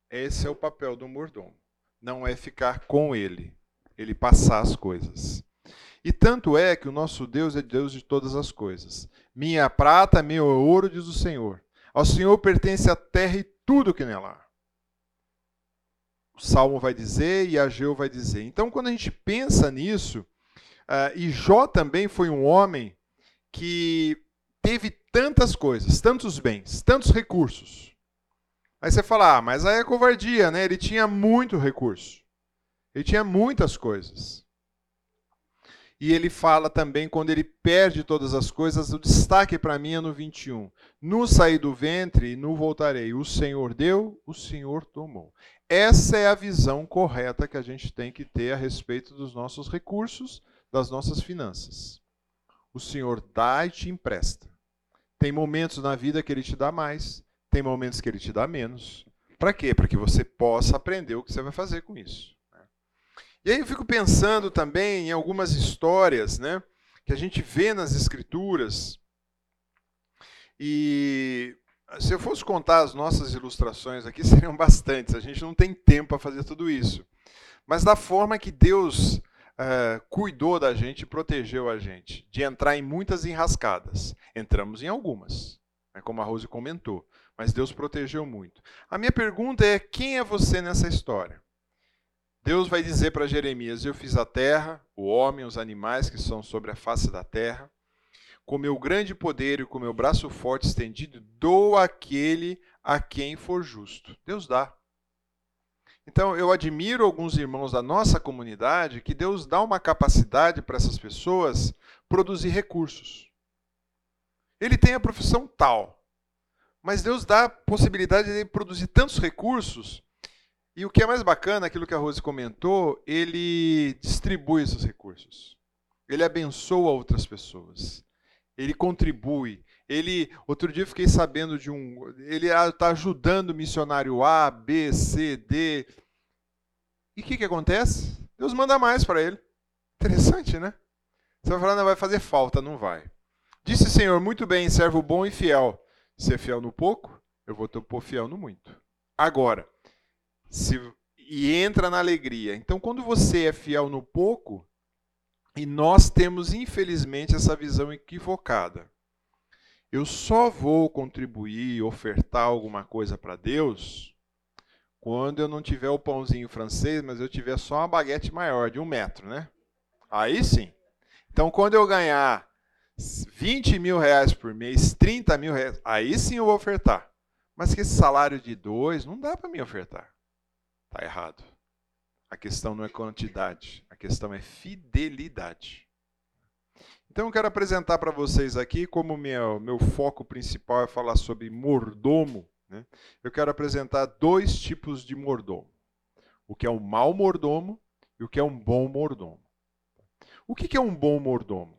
Esse é o papel do mordomo. Não é ficar com ele, ele passar as coisas. E tanto é que o nosso Deus é Deus de todas as coisas. Minha prata, meu ouro, diz o Senhor. Ao Senhor pertence a terra e tudo que nela há. O Salmo vai dizer e Ageu vai dizer. Então, quando a gente pensa nisso, uh, e Jó também foi um homem que teve tantas coisas, tantos bens, tantos recursos. Aí você fala, ah, mas aí é covardia, né? Ele tinha muito recurso. Ele tinha muitas coisas. E ele fala também, quando ele perde todas as coisas, o destaque para mim é no 21. No saí do ventre e no voltarei. O Senhor deu, o Senhor tomou. Essa é a visão correta que a gente tem que ter a respeito dos nossos recursos, das nossas finanças. O Senhor dá e te empresta. Tem momentos na vida que ele te dá mais, tem momentos que ele te dá menos. Para quê? Para que você possa aprender o que você vai fazer com isso. E aí eu fico pensando também em algumas histórias, né? que a gente vê nas Escrituras. E se eu fosse contar as nossas ilustrações aqui, (laughs) seriam bastantes. A gente não tem tempo para fazer tudo isso. Mas da forma que Deus uh, cuidou da gente e protegeu a gente de entrar em muitas enrascadas. Entramos em algumas, né, como a Rose comentou, mas Deus protegeu muito. A minha pergunta é: quem é você nessa história? Deus vai dizer para Jeremias: Eu fiz a terra, o homem, os animais que são sobre a face da terra. Com meu grande poder e com meu braço forte estendido, dou àquele a quem for justo. Deus dá. Então, eu admiro alguns irmãos da nossa comunidade que Deus dá uma capacidade para essas pessoas produzir recursos. Ele tem a profissão tal, mas Deus dá a possibilidade de produzir tantos recursos. E o que é mais bacana, aquilo que a Rose comentou, ele distribui esses recursos. Ele abençoa outras pessoas. Ele contribui. Ele, outro dia eu fiquei sabendo de um, ele está ajudando o missionário A, B, C, D. E o que, que acontece? Deus manda mais para ele. Interessante, né? Você vai falar, não vai fazer falta, não vai. Disse o Senhor, muito bem, servo bom e fiel. Se é fiel no pouco, eu vou te pôr fiel no muito. Agora, se, e entra na alegria. Então, quando você é fiel no pouco, e nós temos, infelizmente, essa visão equivocada eu só vou contribuir, ofertar alguma coisa para Deus quando eu não tiver o pãozinho francês, mas eu tiver só uma baguete maior, de um metro, né? Aí sim. Então, quando eu ganhar 20 mil reais por mês, 30 mil reais, aí sim eu vou ofertar. Mas que esse salário de dois, não dá para mim ofertar. Está errado. A questão não é quantidade, a questão é fidelidade. Então eu quero apresentar para vocês aqui, como meu, meu foco principal é falar sobre mordomo, né? eu quero apresentar dois tipos de mordomo. O que é um mau mordomo e o que é um bom mordomo. O que é um bom mordomo?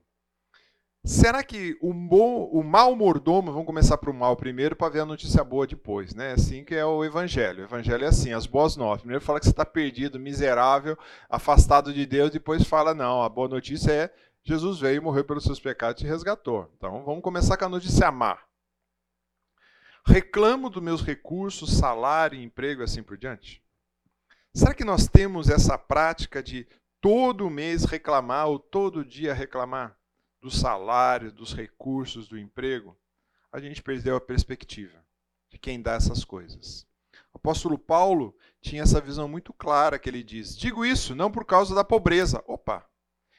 Será que o, bom, o mau mordomo, vamos começar para o mal primeiro para ver a notícia boa depois, né? Assim que é o evangelho. O evangelho é assim, as boas novas. Primeiro fala que você está perdido, miserável, afastado de Deus, depois fala, não, a boa notícia é Jesus veio morreu pelos seus pecados e resgatou. Então vamos começar com a notícia má. Reclamo dos meus recursos, salário, emprego e assim por diante? Será que nós temos essa prática de todo mês reclamar ou todo dia reclamar do salário, dos recursos, do emprego? A gente perdeu a perspectiva de quem dá essas coisas. O apóstolo Paulo tinha essa visão muito clara que ele diz: Digo isso não por causa da pobreza. Opa!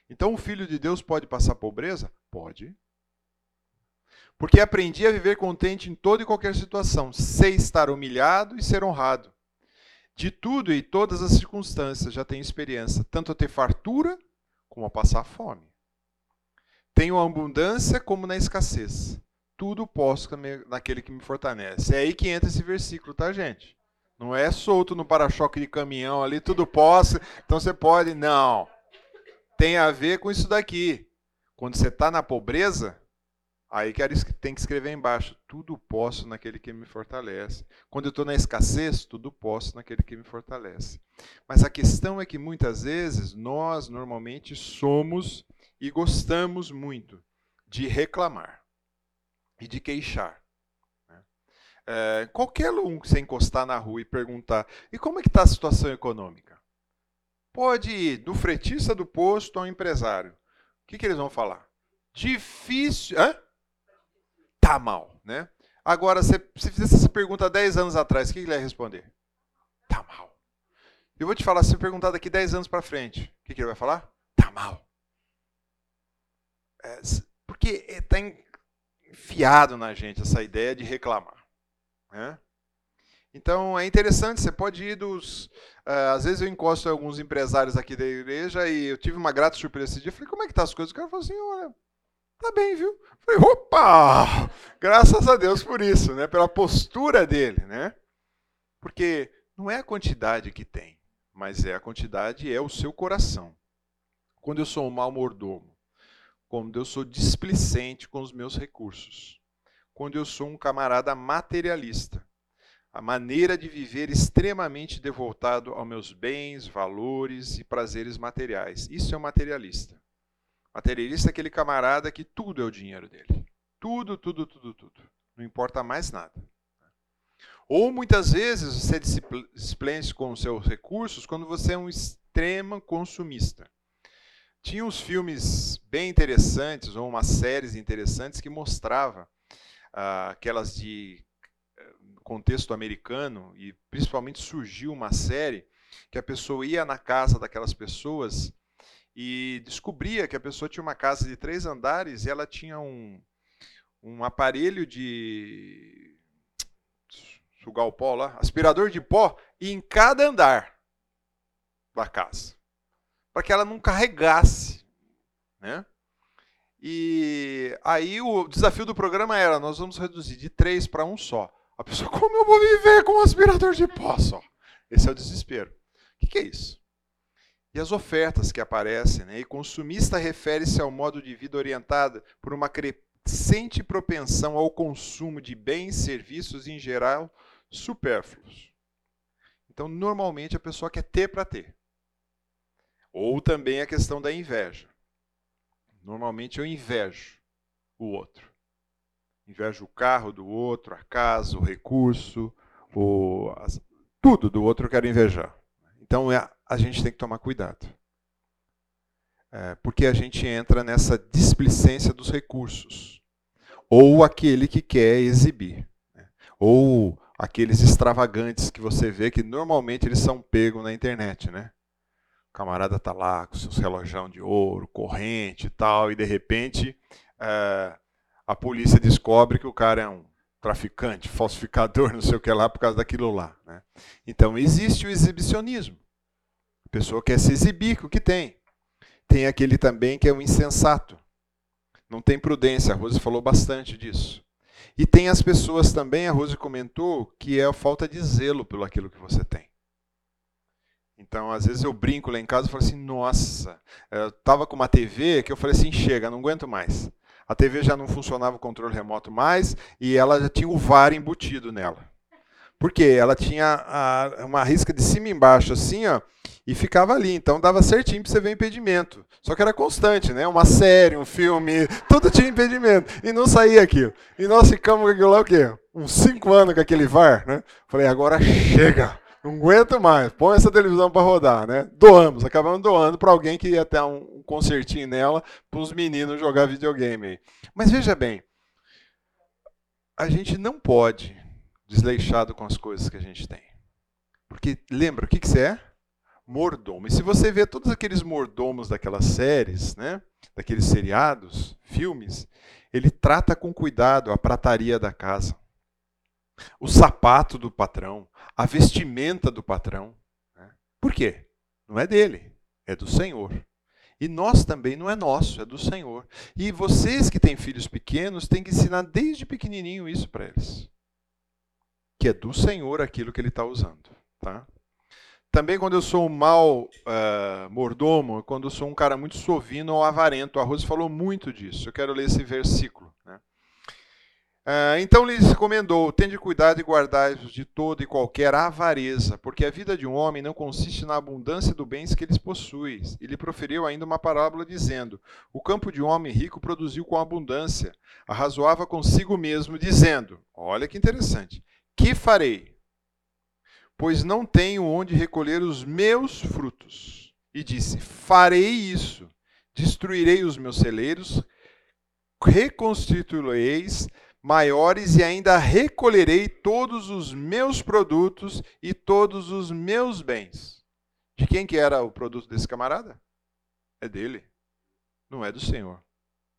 Então o filho de Deus pode passar pobreza? Pode. Porque aprendi a viver contente em toda e qualquer situação, sei estar humilhado e ser honrado. De tudo e todas as circunstâncias já tenho experiência, tanto a ter fartura como a passar fome. Tenho abundância como na escassez. Tudo posso naquele que me fortalece. É aí que entra esse versículo, tá, gente? Não é solto no para-choque de caminhão ali, tudo posso, então você pode. Não tem a ver com isso daqui. Quando você está na pobreza, aí tem que escrever embaixo: tudo posso naquele que me fortalece. Quando eu estou na escassez, tudo posso naquele que me fortalece. Mas a questão é que muitas vezes nós normalmente somos e gostamos muito de reclamar e de queixar. Né? É, qualquer um que você encostar na rua e perguntar: e como é que está a situação econômica? Pode ir do fretista do posto ao empresário. O que, que eles vão falar? Difícil. Hã? Tá mal, né? Agora, se você fizesse essa pergunta 10 anos atrás, o que ele ia responder? Tá mal. Eu vou te falar, se eu perguntar daqui 10 anos para frente, o que, que ele vai falar? Tá mal. Porque está enfiado na gente essa ideia de reclamar. Né? Então é interessante, você pode ir dos. Uh, às vezes eu encosto alguns empresários aqui da igreja e eu tive uma grata surpresa esse dia. Falei, como é que tá as coisas? O cara falou assim: olha, tá bem, viu? Falei, opa! Graças a Deus por isso, né? Pela postura dele, né? Porque não é a quantidade que tem, mas é a quantidade, é o seu coração. Quando eu sou um mau mordomo, quando eu sou displicente com os meus recursos, quando eu sou um camarada materialista a maneira de viver extremamente devoltado aos meus bens, valores e prazeres materiais. Isso é o materialista. Materialista é aquele camarada que tudo é o dinheiro dele. Tudo, tudo, tudo, tudo. Não importa mais nada. Ou muitas vezes você é displência com os seus recursos quando você é um extremo consumista. Tinha uns filmes bem interessantes, ou umas séries interessantes que mostrava ah, aquelas de eh, contexto americano, e principalmente surgiu uma série que a pessoa ia na casa daquelas pessoas e descobria que a pessoa tinha uma casa de três andares e ela tinha um, um aparelho de sugar o pó lá, aspirador de pó em cada andar da casa, para que ela não carregasse, né? E aí o desafio do programa era: nós vamos reduzir de três para um só. A pessoa, (laughs) como eu vou viver com um aspirador de pó só? Esse é o desespero. O que é isso? E as ofertas que aparecem, né? E consumista refere-se ao modo de vida orientado por uma crescente propensão ao consumo de bens, serviços em geral supérfluos. Então, normalmente a pessoa quer ter para ter. Ou também a questão da inveja. Normalmente eu invejo o outro. Invejo o carro do outro, a casa, o recurso, o, tudo do outro eu quero invejar. Então é, a gente tem que tomar cuidado. É, porque a gente entra nessa displicência dos recursos. Ou aquele que quer exibir. Né? Ou aqueles extravagantes que você vê que normalmente eles são pegos na internet, né? O camarada tá lá com seus relojão de ouro, corrente e tal, e de repente é, a polícia descobre que o cara é um traficante, falsificador, (laughs) não sei o que lá, por causa daquilo lá. Né? Então existe o exibicionismo. A pessoa quer se exibir com o que tem. Tem aquele também que é o insensato. Não tem prudência. A Rose falou bastante disso. E tem as pessoas também, a Rose comentou, que é a falta de zelo pelo aquilo que você tem. Então, às vezes eu brinco lá em casa e falo assim: nossa, eu estava com uma TV que eu falei assim: chega, não aguento mais. A TV já não funcionava o controle remoto mais e ela já tinha o VAR embutido nela. Por quê? Ela tinha uma risca de cima e embaixo assim, ó, e ficava ali. Então dava certinho para você ver impedimento. Só que era constante, né? Uma série, um filme, tudo tinha impedimento. E não saía aquilo. E nós ficamos com aquilo lá o quê? Uns cinco anos com aquele VAR, né? Falei, agora chega. Não aguento mais. Põe essa televisão para rodar, né? Doamos, acabamos doando para alguém que ia ter um concertinho nela para os meninos jogar videogame. Mas veja bem, a gente não pode desleixado com as coisas que a gente tem. Porque lembra o que, que você é? Mordomo. E se você vê todos aqueles mordomos daquelas séries, né? Daqueles seriados, filmes, ele trata com cuidado a prataria da casa o sapato do patrão, a vestimenta do patrão. Né? Por quê? Não é dele, é do Senhor. E nós também não é nosso, é do Senhor. E vocês que têm filhos pequenos têm que ensinar desde pequenininho isso para eles. Que é do Senhor aquilo que ele está usando. Tá? Também quando eu sou um mau uh, mordomo, quando eu sou um cara muito sovino ou avarento. A Rose falou muito disso. Eu quero ler esse versículo. Né? Ah, então lhes recomendou: tende cuidado e guardai-vos de toda e qualquer avareza, porque a vida de um homem não consiste na abundância do bens que eles possuem. E lhe proferiu ainda uma parábola, dizendo: O campo de um homem rico produziu com abundância. Arrazoava consigo mesmo, dizendo: Olha que interessante, que farei? Pois não tenho onde recolher os meus frutos. E disse: Farei isso, destruirei os meus celeiros, reconstituireis maiores e ainda recolherei todos os meus produtos e todos os meus bens. De quem que era o produto desse camarada? É dele. Não é do Senhor.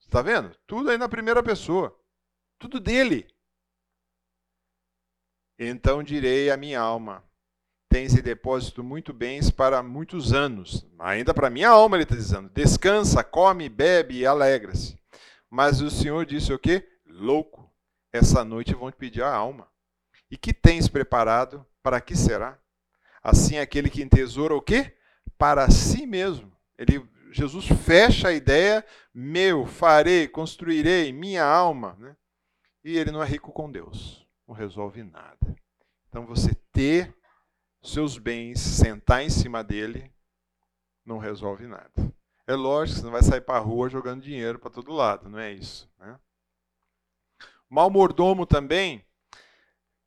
Está vendo? Tudo aí na primeira pessoa. Tudo dele. Então direi à minha alma: tens em depósito muito bens para muitos anos. Ainda para minha alma, ele está dizendo: descansa, come, bebe e alegra-se. Mas o Senhor disse o quê? Louco essa noite vão te pedir a alma. E que tens preparado? Para que será? Assim aquele que entesoura o quê? Para si mesmo. Ele, Jesus fecha a ideia, meu, farei, construirei, minha alma. Né? E ele não é rico com Deus. Não resolve nada. Então você ter seus bens, sentar em cima dele, não resolve nada. É lógico você não vai sair para a rua jogando dinheiro para todo lado, não é isso. Né? Mal mordomo também,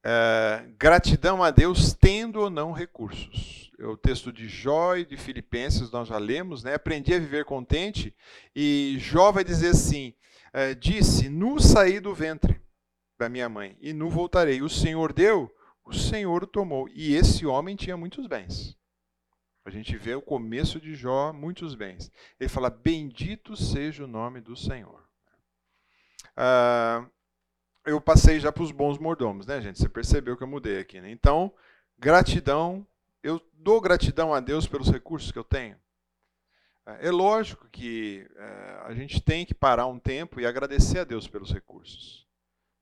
é, gratidão a Deus tendo ou não recursos. É o texto de Jó e de Filipenses nós já lemos, né? Aprendi a viver contente e Jó vai dizer assim: é, disse, nu saí do ventre da minha mãe e nu voltarei. O Senhor deu, o Senhor tomou. E esse homem tinha muitos bens. A gente vê o começo de Jó, muitos bens. Ele fala: Bendito seja o nome do Senhor. Ah, eu passei já para os bons mordomos, né, gente? Você percebeu que eu mudei aqui, né? Então, gratidão. Eu dou gratidão a Deus pelos recursos que eu tenho. É lógico que é, a gente tem que parar um tempo e agradecer a Deus pelos recursos.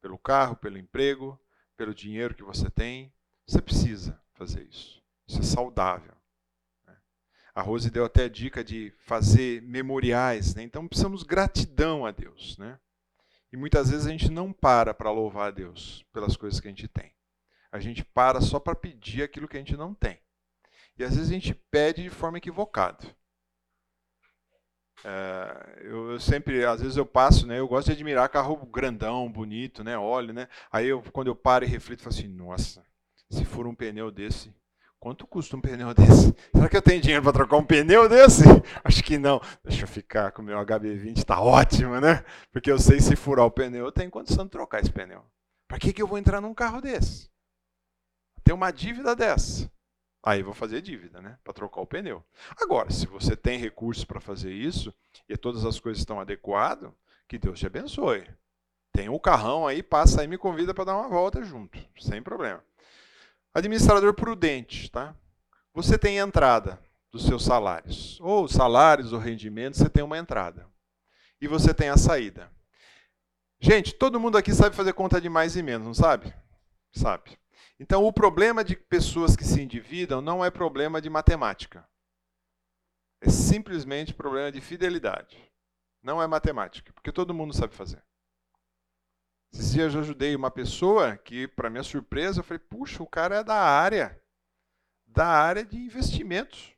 Pelo carro, pelo emprego, pelo dinheiro que você tem. Você precisa fazer isso. Isso é saudável. A Rose deu até a dica de fazer memoriais, né? então precisamos gratidão a Deus. Né? E muitas vezes a gente não para para louvar a Deus pelas coisas que a gente tem. A gente para só para pedir aquilo que a gente não tem. E às vezes a gente pede de forma equivocada. É, eu, eu, sempre, às vezes eu passo, né? Eu gosto de admirar carro grandão, bonito, né? Olho, né? Aí eu, quando eu paro e reflito, falo assim, nossa, se for um pneu desse, Quanto custa um pneu desse? Será que eu tenho dinheiro para trocar um pneu desse? (laughs) Acho que não. Deixa eu ficar com o meu HB20, está ótimo, né? Porque eu sei se furar o pneu, eu tenho condição de trocar esse pneu. Para que, que eu vou entrar num carro desse? Tem uma dívida dessa. Aí vou fazer dívida, né? Para trocar o pneu. Agora, se você tem recursos para fazer isso e todas as coisas estão adequadas, que Deus te abençoe. Tem o um carrão aí, passa aí e me convida para dar uma volta junto, sem problema. Administrador prudente, tá? Você tem entrada dos seus salários, ou salários ou rendimentos, você tem uma entrada. E você tem a saída. Gente, todo mundo aqui sabe fazer conta de mais e menos, não sabe? Sabe. Então, o problema de pessoas que se endividam não é problema de matemática. É simplesmente problema de fidelidade. Não é matemática, porque todo mundo sabe fazer. Esses dias eu ajudei uma pessoa que, para minha surpresa, eu falei: puxa, o cara é da área, da área de investimentos.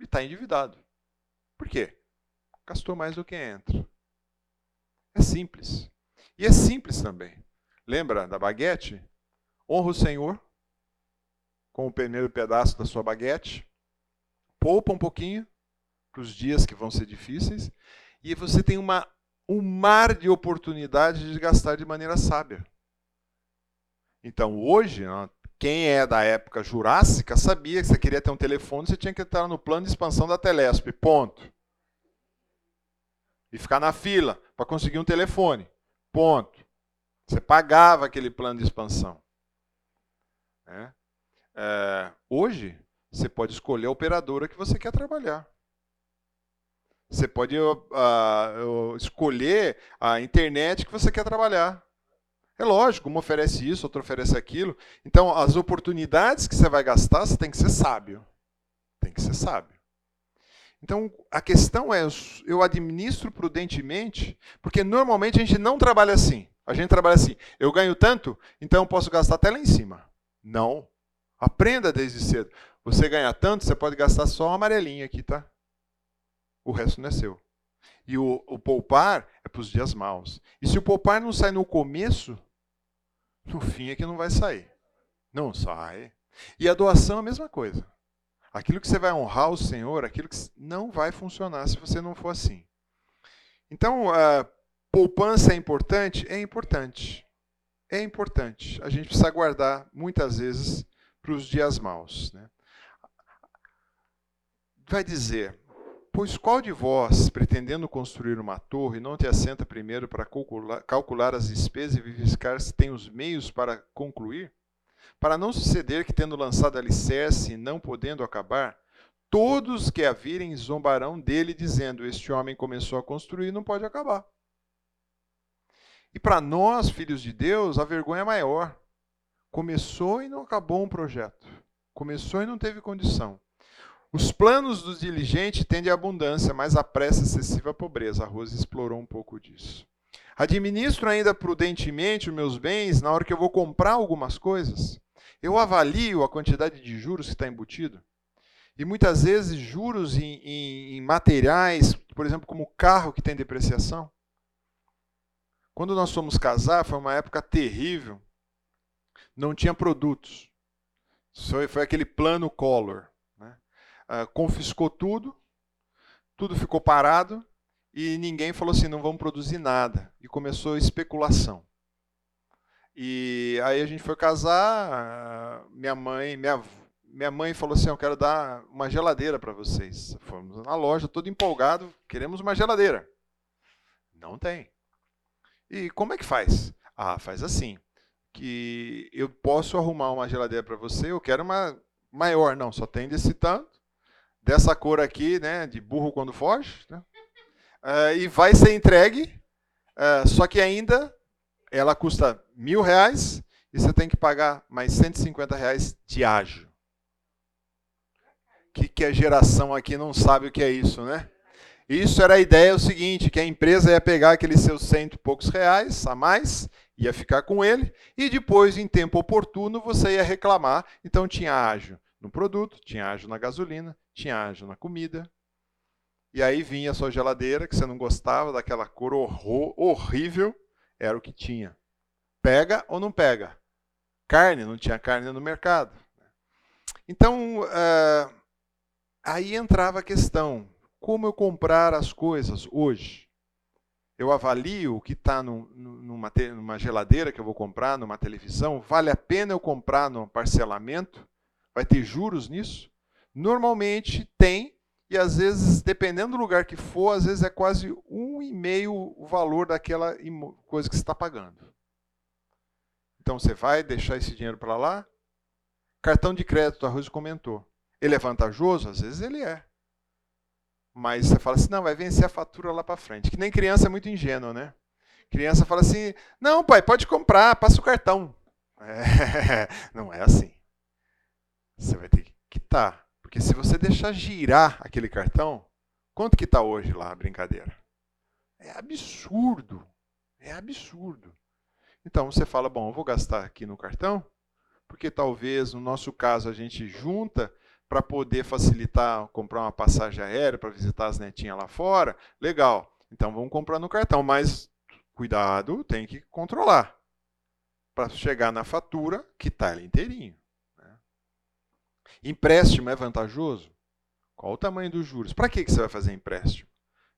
E está endividado. Por quê? Gastou mais do que entra. É simples. E é simples também. Lembra da baguete? Honra o Senhor com o primeiro pedaço da sua baguete. Poupa um pouquinho para os dias que vão ser difíceis. E você tem uma um mar de oportunidades de gastar de maneira sábia. Então, hoje, quem é da época jurássica sabia que você queria ter um telefone, você tinha que estar no plano de expansão da Telesp, ponto. E ficar na fila para conseguir um telefone, ponto. Você pagava aquele plano de expansão. É. É, hoje, você pode escolher a operadora que você quer trabalhar. Você pode uh, escolher a internet que você quer trabalhar. É lógico, uma oferece isso, outra oferece aquilo. Então, as oportunidades que você vai gastar, você tem que ser sábio. Tem que ser sábio. Então, a questão é, eu administro prudentemente, porque normalmente a gente não trabalha assim. A gente trabalha assim, eu ganho tanto, então eu posso gastar até lá em cima. Não. Aprenda desde cedo. Você ganha tanto, você pode gastar só uma amarelinha aqui, tá? O resto não é seu. E o, o poupar é para os dias maus. E se o poupar não sai no começo, no fim é que não vai sair. Não sai. E a doação é a mesma coisa. Aquilo que você vai honrar o Senhor, aquilo que não vai funcionar se você não for assim. Então, a poupança é importante? É importante. É importante. A gente precisa guardar, muitas vezes, para os dias maus. Né? Vai dizer, Pois qual de vós, pretendendo construir uma torre, não te assenta primeiro para calcular, as despesas e verificar se tem os meios para concluir? Para não suceder que, tendo lançado alicerce e não podendo acabar, todos que a virem zombarão dele, dizendo: Este homem começou a construir e não pode acabar. E para nós, filhos de Deus, a vergonha é maior. Começou e não acabou um projeto. Começou e não teve condição. Os planos do diligente tendem à abundância, mas a pressa excessiva à pobreza. A Rose explorou um pouco disso. Administro ainda prudentemente os meus bens na hora que eu vou comprar algumas coisas. Eu avalio a quantidade de juros que está embutido. E muitas vezes juros em, em, em materiais, por exemplo, como carro que tem depreciação. Quando nós fomos casar, foi uma época terrível. Não tinha produtos. Foi, foi aquele plano Collor. Uh, confiscou tudo, tudo ficou parado e ninguém falou assim: não vamos produzir nada. E começou a especulação. E aí a gente foi casar, minha mãe, minha, minha mãe falou assim: Eu quero dar uma geladeira para vocês. Fomos na loja, todo empolgado, queremos uma geladeira. Não tem. E como é que faz? Ah, faz assim: que eu posso arrumar uma geladeira para você, eu quero uma maior. Não, só tem desse tanto, dessa cor aqui, né, de burro quando foge. Né? Uh, e vai ser entregue, uh, só que ainda ela custa mil reais e você tem que pagar mais 150 reais de ágio. Que, que a geração aqui não sabe o que é isso, né? Isso era a ideia o seguinte, que a empresa ia pegar aqueles seus cento e poucos reais a mais, ia ficar com ele, e depois, em tempo oportuno, você ia reclamar. Então tinha ágio no produto, tinha ágio na gasolina, tinha ágio na comida. E aí vinha a sua geladeira, que você não gostava, daquela cor horror, horrível, era o que tinha. Pega ou não pega? Carne, não tinha carne no mercado. Então, uh, aí entrava a questão: como eu comprar as coisas hoje? Eu avalio o que está numa, numa geladeira que eu vou comprar, numa televisão. Vale a pena eu comprar no parcelamento? Vai ter juros nisso? Normalmente tem, e às vezes, dependendo do lugar que for, às vezes é quase um e meio o valor daquela coisa que você está pagando. Então você vai deixar esse dinheiro para lá? Cartão de crédito, a Rose comentou. Ele é vantajoso? Às vezes ele é. Mas você fala assim, não, vai vencer a fatura lá para frente. Que nem criança é muito ingênuo, né? Criança fala assim, não, pai, pode comprar, passa o cartão. (laughs) É, não é assim. Você vai ter que quitar. Porque se você deixar girar aquele cartão, quanto que está hoje lá a brincadeira? É absurdo. É absurdo. Então você fala, bom, eu vou gastar aqui no cartão, porque talvez no nosso caso a gente junta para poder facilitar comprar uma passagem aérea para visitar as netinhas lá fora. Legal. Então vamos comprar no cartão, mas cuidado, tem que controlar para chegar na fatura que está ali inteirinho. Empréstimo é vantajoso? Qual o tamanho dos juros? Para que você vai fazer empréstimo?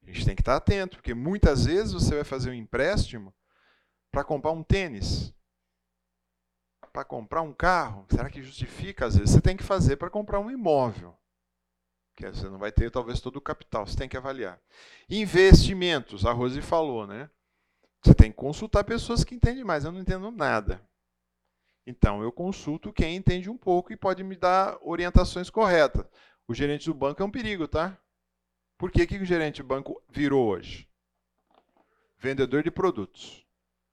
A gente tem que estar atento, porque muitas vezes você vai fazer um empréstimo para comprar um tênis, para comprar um carro. Será que justifica? Às vezes você tem que fazer para comprar um imóvel. Que você não vai ter talvez todo o capital, você tem que avaliar. Investimentos, a Rose falou, né? Você tem que consultar pessoas que entendem mais. Eu não entendo nada. Então, eu consulto quem entende um pouco e pode me dar orientações corretas. O gerente do banco é um perigo, tá? Por que, que o gerente do banco virou hoje? Vendedor de produtos.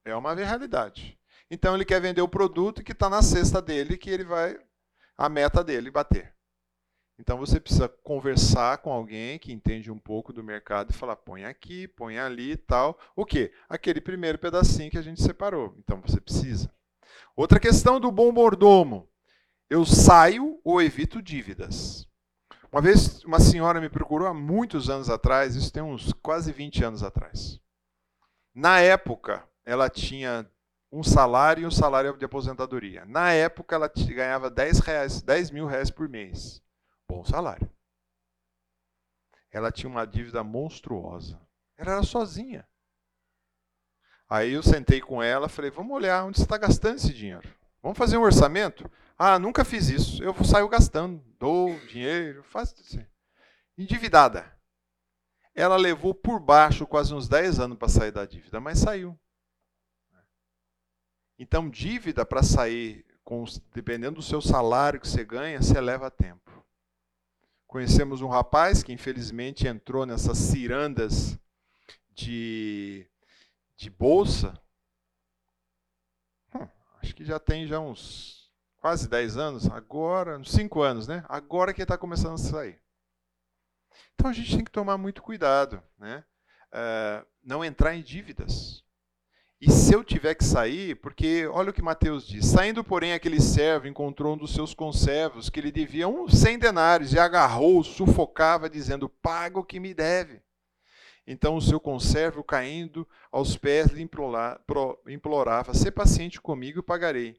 É uma realidade. Então, ele quer vender o produto que está na cesta dele, que ele vai, a meta dele, bater. Então, você precisa conversar com alguém que entende um pouco do mercado e falar, põe aqui, põe ali e tal. O quê? Aquele primeiro pedacinho que a gente separou. Então, você precisa. Outra questão do bom mordomo. Eu saio ou evito dívidas. Uma vez uma senhora me procurou há muitos anos atrás, isso tem uns quase 20 anos atrás. Na época, ela tinha um salário e um salário de aposentadoria. Na época, ela ganhava 10, reais, 10 mil reais por mês. Bom salário. Ela tinha uma dívida monstruosa. Ela era sozinha. Aí eu sentei com ela, falei, vamos olhar onde você está gastando esse dinheiro. Vamos fazer um orçamento? Ah, nunca fiz isso. Eu saio gastando, dou dinheiro, faço assim. Endividada. Ela levou por baixo quase uns 10 anos para sair da dívida, mas saiu. Então, dívida para sair, dependendo do seu salário que você ganha, você leva tempo. Conhecemos um rapaz que infelizmente entrou nessas cirandas de de bolsa, hum, acho que já tem já uns quase 10 anos, agora, uns 5 anos, né? Agora que está começando a sair. Então a gente tem que tomar muito cuidado, né? Uh, não entrar em dívidas. E se eu tiver que sair, porque olha o que Mateus diz: saindo, porém, aquele servo encontrou um dos seus conservos que lhe devia uns cem denários e agarrou, sufocava, dizendo: Paga o que me deve. Então o seu conservo, caindo aos pés, lhe implorava: Sê paciente comigo pagarei.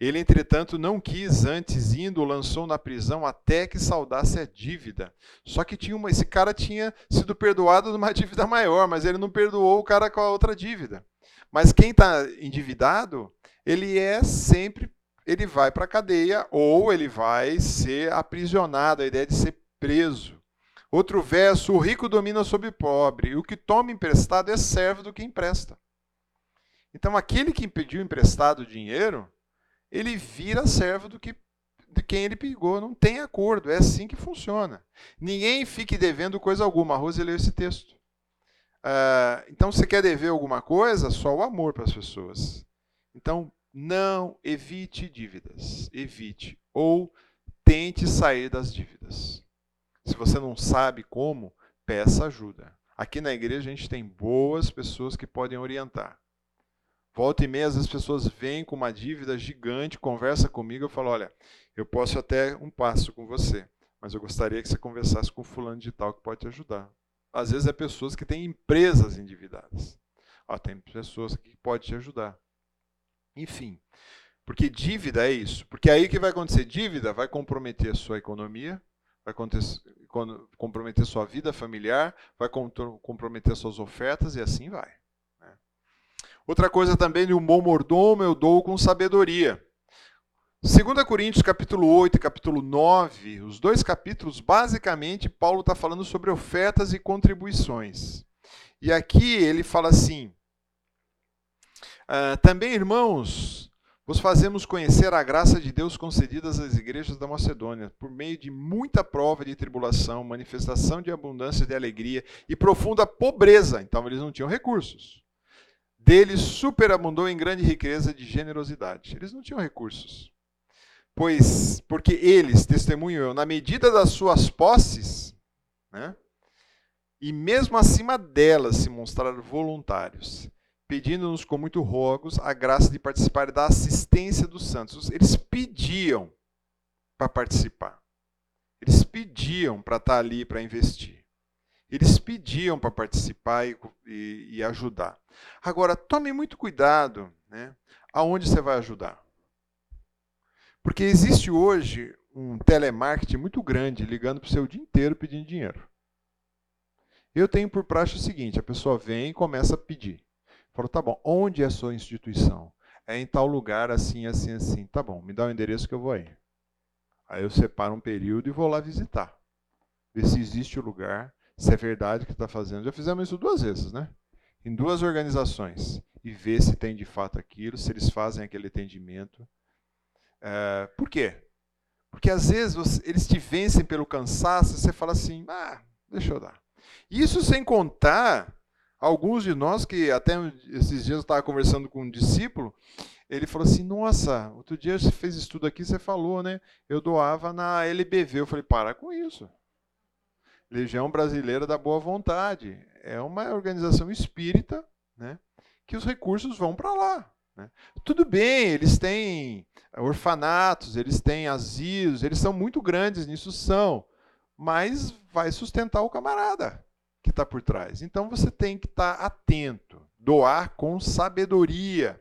Ele, entretanto, não quis, antes indo, lançou na prisão até que saudasse a dívida. Só que tinha uma, esse cara tinha sido perdoado de uma (laughs) dívida maior, mas ele não perdoou o cara com a outra dívida. Mas quem está endividado, ele é sempre, ele vai para a cadeia ou ele vai ser aprisionado, a ideia de ser preso. Outro verso, o rico domina sobre o pobre, e o que toma emprestado é servo do que empresta. Então aquele que pediu emprestado dinheiro, ele vira servo do que de quem ele pegou. Não tem acordo, é assim que funciona. Ninguém fique devendo coisa alguma. A Rose leu esse texto. Uh, então, você quer dever alguma coisa? Só o amor para as pessoas. Então, não evite dívidas. Evite. Ou tente sair das dívidas. Se você não sabe como, peça ajuda. Aqui na igreja a gente tem boas pessoas que podem orientar. Volta e meia, as pessoas vêm com uma dívida gigante, conversa comigo, eu falo, olha, eu posso até um passo com você, mas eu gostaria que você conversasse com fulano de tal que pode te ajudar. Às vezes é pessoas que têm empresas endividadas. Ó, tem pessoas que podem te ajudar. Enfim, porque dívida é isso. Porque aí o que vai acontecer? Dívida vai comprometer a sua economia, vai comprometer sua vida familiar, vai comprometer suas ofertas e assim vai. Outra coisa também de um bom mordomo eu dou com sabedoria. 2 Coríntios capítulo 8 e capítulo 9, os dois capítulos, basicamente, Paulo está falando sobre ofertas e contribuições. E aqui ele fala assim: ah, Também, irmãos, vos fazemos conhecer a graça de Deus concedida às igrejas da Macedônia, por meio de muita prova de tribulação, manifestação de abundância de alegria e profunda pobreza. Então, eles não tinham recursos deles superabundou em grande riqueza de generosidade. Eles não tinham recursos. Pois, porque eles, testemunho eu, na medida das suas posses, né, e mesmo acima delas se mostraram voluntários, pedindo-nos com muito rogos a graça de participar da assistência dos santos. Eles pediam para participar. Eles pediam para estar ali para investir. Eles pediam para participar e, e, e, ajudar. Agora, tome muito cuidado né, aonde você vai ajudar. Porque existe hoje um telemarketing muito grande ligando para o seu dia inteiro pedindo dinheiro. Eu tenho por praxe o seguinte: a pessoa vem e começa a pedir. Falo, tá bom, onde é a sua instituição? É em tal lugar, assim, assim, assim. Tá bom, me dá o endereço que eu vou aí. Aí eu separo um período e vou lá visitar. Ver se existe o lugar, se é verdade que está fazendo. Já fizemos isso duas vezes, né? Em duas organizações. E ver se tem de fato aquilo, se eles fazem aquele atendimento. É, por quê? Porque às vezes você, eles te vencem pelo cansaço e você fala assim, ah, deixa eu dar. Isso sem contar alguns de nós que até esses dias eu estava conversando com um discípulo, ele falou assim, nossa, outro dia você fez estudo aqui, você falou, né? Eu doava na LBV. Eu falei, para com isso. Legião Brasileira da Boa Vontade. É uma organização espírita né, que os recursos vão para lá. Né? Tudo bem, eles têm orfanatos, eles têm asilos, eles são muito grandes nisso, são, mas vai sustentar o camarada que está por trás. Então você tem que estar tá atento, doar com sabedoria.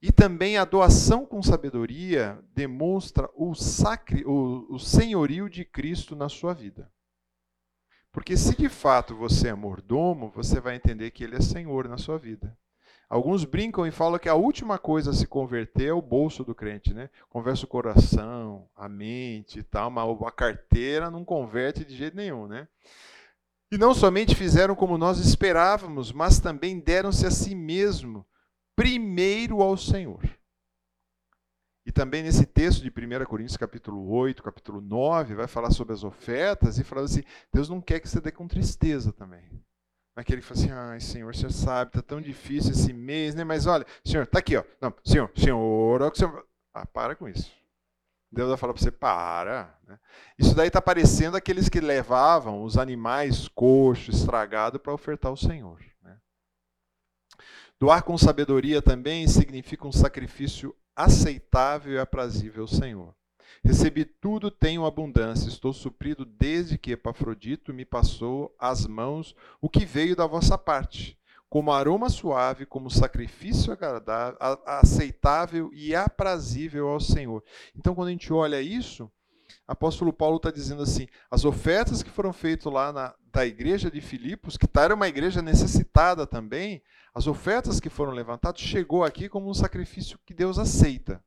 E também a doação com sabedoria demonstra o, sacre, o, o senhorio de Cristo na sua vida. Porque se de fato você é mordomo, você vai entender que ele é senhor na sua vida. Alguns brincam e falam que a última coisa a se converter é o bolso do crente, né? Conversa o coração, a mente e tal, mas a carteira não converte de jeito nenhum, né? E não somente fizeram como nós esperávamos, mas também deram-se a si mesmo primeiro ao Senhor. E também nesse texto de 1 Coríntios capítulo 8, capítulo 9, vai falar sobre as ofertas e falar assim, Deus não quer que você dê com tristeza também. Não é que fala assim, ai Senhor, o Senhor sabe, está tão difícil esse mês, né? Mas olha, Senhor, está aqui, ó. Não, Senhor, Senhor, o que o Senhor... Ah, para com isso. Deus vai falar para você, para. Né? Isso daí está parecendo aqueles que levavam os animais coxos, estragados, para ofertar ao Senhor. Né? Doar com sabedoria também significa um sacrifício aceitável e aprazível ao Senhor. Recebi tudo, tenho abundância, estou suprido desde que Epafrodito me passou às mãos o que veio da vossa parte, como aroma suave, como sacrifício agradável, aceitável e aprazível ao Senhor. Então, quando a gente olha isso, apóstolo Paulo está dizendo assim: as ofertas que foram feitas lá na, da igreja de Filipos, que tá, era uma igreja necessitada também, as ofertas que foram levantadas chegou aqui como um sacrifício que Deus aceita.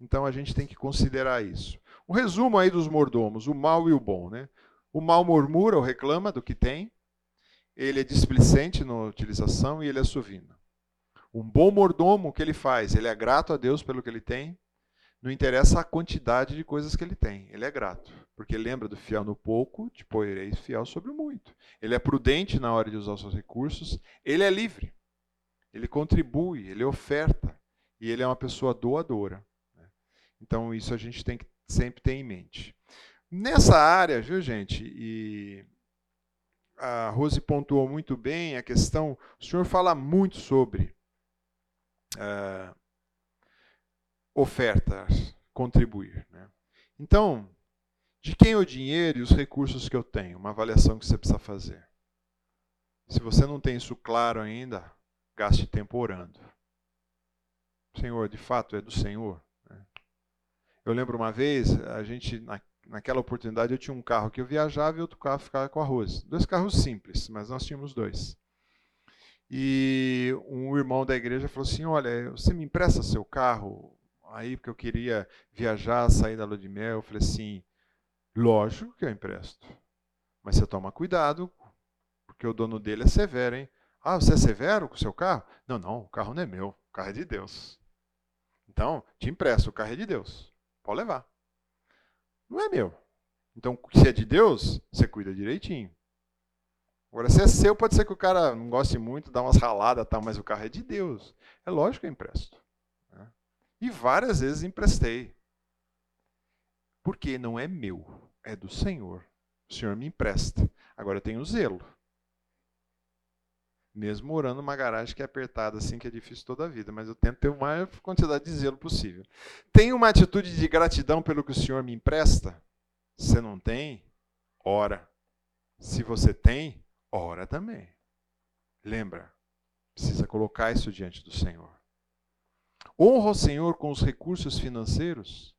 Então a gente tem que considerar isso. O resumo aí dos mordomos, o mal e o bom. Né? O mal murmura ou reclama do que tem, ele é displicente na utilização e ele é suvino. Um bom mordomo, o que ele faz? Ele é grato a Deus pelo que ele tem, não interessa a quantidade de coisas que ele tem, ele é grato. Porque lembra do fiel no pouco, te poirei fiel sobre o muito. Ele é prudente na hora de usar os seus recursos, ele é livre, ele contribui, ele oferta, e ele é uma pessoa doadora. Então, isso a gente tem que sempre ter em mente. Nessa área, viu, gente, e a Rose pontuou muito bem a questão, o senhor fala muito sobre uh, ofertas, contribuir. Né? Então, de quem é o dinheiro e os recursos que eu tenho? Uma avaliação que você precisa fazer. Se você não tem isso claro ainda, gaste tempo orando. Senhor, de fato é do Senhor? Eu lembro uma vez, a gente, naquela oportunidade, eu tinha um carro que eu viajava e outro carro ficava com arroz. Dois carros simples, mas nós tínhamos dois. E um irmão da igreja falou assim: Olha, você me empresta seu carro aí, porque eu queria viajar, sair da lua de mel. Eu falei assim: Lógico que eu empresto. Mas você toma cuidado, porque o dono dele é severo, hein? Ah, você é severo com o seu carro? Não, não, o carro não é meu, o carro é de Deus. Então, te empresto, o carro é de Deus. Pode levar. Não é meu. Então, se é de Deus, você cuida direitinho. Agora, se é seu, pode ser que o cara não goste muito, dá umas raladas, tal, mas o carro é de Deus. É lógico que eu empresto. Né? E várias vezes emprestei. Porque não é meu, é do Senhor. O Senhor me empresta. Agora eu tenho zelo. Mesmo morando numa garagem que é apertada, assim, que é difícil toda a vida, mas eu tento ter a maior quantidade de zelo possível. Tem uma atitude de gratidão pelo que o Senhor me empresta? Se não tem, ora. Se você tem, ora também. Lembra, precisa colocar isso diante do Senhor. Honra o Senhor com os recursos financeiros?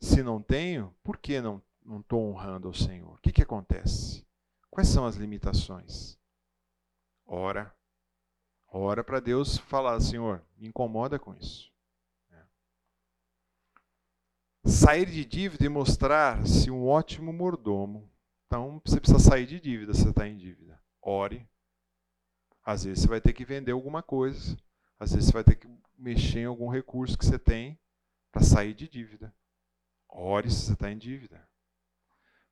Se não tenho, por que não estou honrando ao Senhor? O que, que acontece? Quais são as limitações? Ora. Ora para Deus falar, Senhor, me incomoda com isso. É. Sair de dívida e mostrar-se um ótimo mordomo. Então, você precisa sair de dívida se você está em dívida. Ore. Às vezes você vai ter que vender alguma coisa. Às vezes você vai ter que mexer em algum recurso que você tem para sair de dívida. Ore se você está em dívida.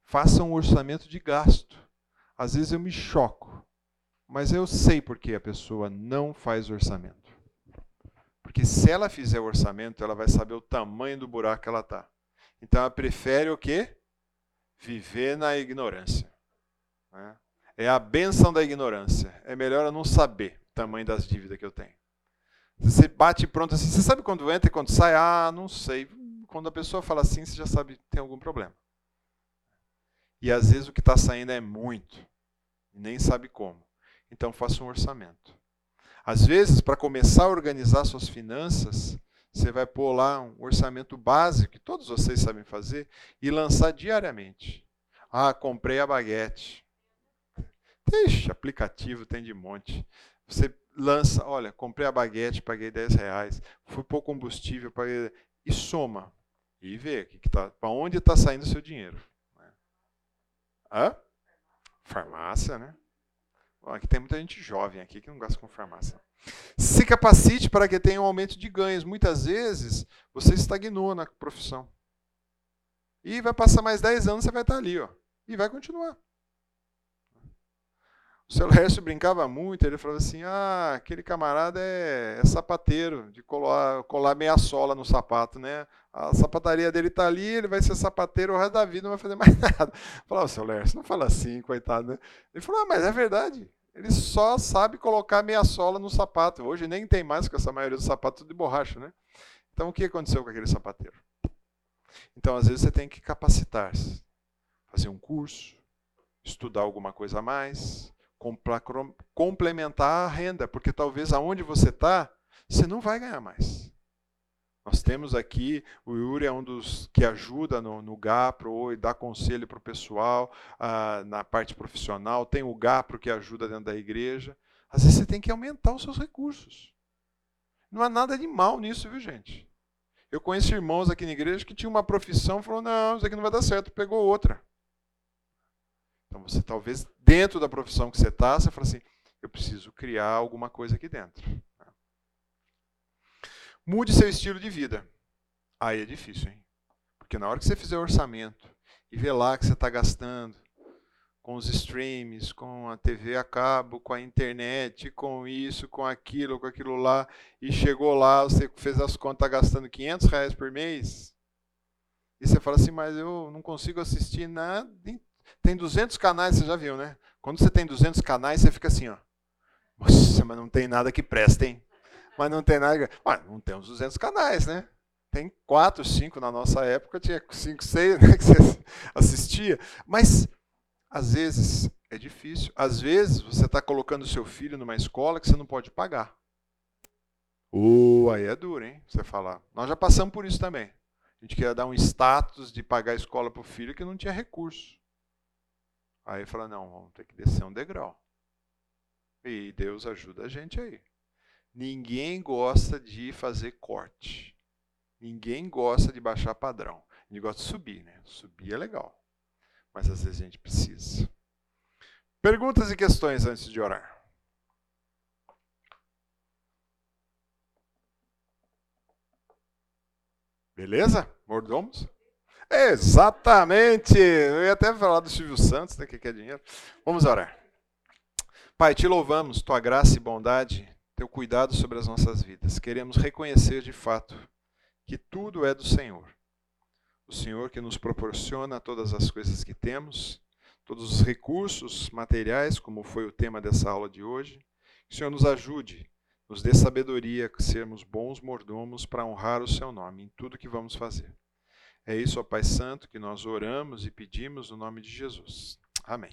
Faça um orçamento de gasto. Às vezes eu me choco. Mas eu sei por que a pessoa não faz orçamento. Porque se ela fizer orçamento, ela vai saber o tamanho do buraco que ela está. Então ela prefere o quê? Viver na ignorância. Né? É a benção da ignorância. É melhor eu não saber o tamanho das dívidas que eu tenho. Você bate pronto assim, você sabe quando entra e quando sai? Ah, não sei. Quando a pessoa fala assim, você já sabe que tem algum problema. E às vezes o que está saindo é muito. E nem sabe como. Então faça um orçamento. Às vezes, para começar a organizar suas finanças, você vai pôr lá um orçamento básico, que todos vocês sabem fazer, e lançar diariamente. Ah, comprei a baguete. Ixi, aplicativo tem de monte. Você lança, olha, comprei a baguete, paguei 10 reais, fui pôr combustível, paguei. E soma. E vê que que tá, para onde está saindo o seu dinheiro. Né? Hã? Farmácia, né? Aqui tem muita gente jovem aqui que não gasta com farmácia. Se capacite para que tenha um aumento de ganhos. Muitas vezes você estagnou na profissão. E vai passar mais 10 anos, você vai estar ali, ó. E vai continuar. O seu Lércio brincava muito, ele falava assim: ah, aquele camarada é, é sapateiro, de colar, colar meia sola no sapato, né? A sapataria dele está ali, ele vai ser sapateiro o resto da vida, não vai fazer mais (laughs) nada. Eu falava, seu Lércio, não fala assim, coitado, né? Ele falou, ah, mas é verdade. Ele só sabe colocar meia sola no sapato. Hoje nem tem mais, com essa maioria dos sapatos de borracha, né? Então o que aconteceu com aquele sapateiro? Então, às vezes, você tem que capacitar-se, fazer um curso, estudar alguma coisa a mais, complementar a renda, porque talvez aonde você está, você não vai ganhar mais. Nós temos aqui, o Yuri é um dos que ajuda no, no GAPRO e dá conselho para o pessoal ah, na parte profissional. Tem o GAPRO que ajuda dentro da igreja. Às vezes você tem que aumentar os seus recursos. Não há nada de mal nisso, viu, gente? Eu conheço irmãos aqui na igreja que tinham uma profissão e falou: não, isso aqui não vai dar certo, pegou outra. Então você talvez, dentro da profissão que você está, você fala assim: eu preciso criar alguma coisa aqui dentro. Mude seu estilo de vida. Aí é difícil, hein? Porque na hora que você fizer o orçamento e ver lá que você está gastando com os streams, com a TV a cabo, com a internet, com isso, com aquilo, com aquilo lá, e chegou lá, você fez as contas tá gastando 500 reais por mês, e você fala assim, mas eu não consigo assistir nada. Tem 200 canais, você já viu, né? Quando você tem 200 canais, você fica assim, ó. Nossa, mas não tem nada que preste, hein? Mas não tem nada. Ué, não tem uns 200 canais, né? Tem quatro, cinco na nossa época, tinha cinco, seis né, (laughs) que você assistia. Mas, às vezes, é difícil. Às vezes, você está colocando seu filho numa escola que você não pode pagar. Uh, aí é duro, hein? Você falar. Nós já passamos por isso também. A gente queria dar um status de pagar a escola para o filho que não tinha recurso. Aí fala, não, vamos ter que descer um degrau. E Deus ajuda a gente aí. Ninguém gosta de fazer corte. Ninguém gosta de baixar padrão. Gente gosta de subir, né? Subir é legal. Mas às vezes a gente precisa. Perguntas e questões antes de orar. Beleza? Mordomos? Exatamente! Eu ia até falar do Silvio Santos, né, que quer dinheiro. Vamos orar. Pai, te louvamos, tua graça e bondade teu cuidado sobre as nossas vidas. Queremos reconhecer de fato que tudo é do Senhor. O Senhor que nos proporciona todas as coisas que temos, todos os recursos materiais, como foi o tema dessa aula de hoje. Que o Senhor nos ajude, nos dê sabedoria, sermos bons mordomos para honrar o seu nome em tudo que vamos fazer. É isso, ó Pai Santo, que nós oramos e pedimos no nome de Jesus. Amém.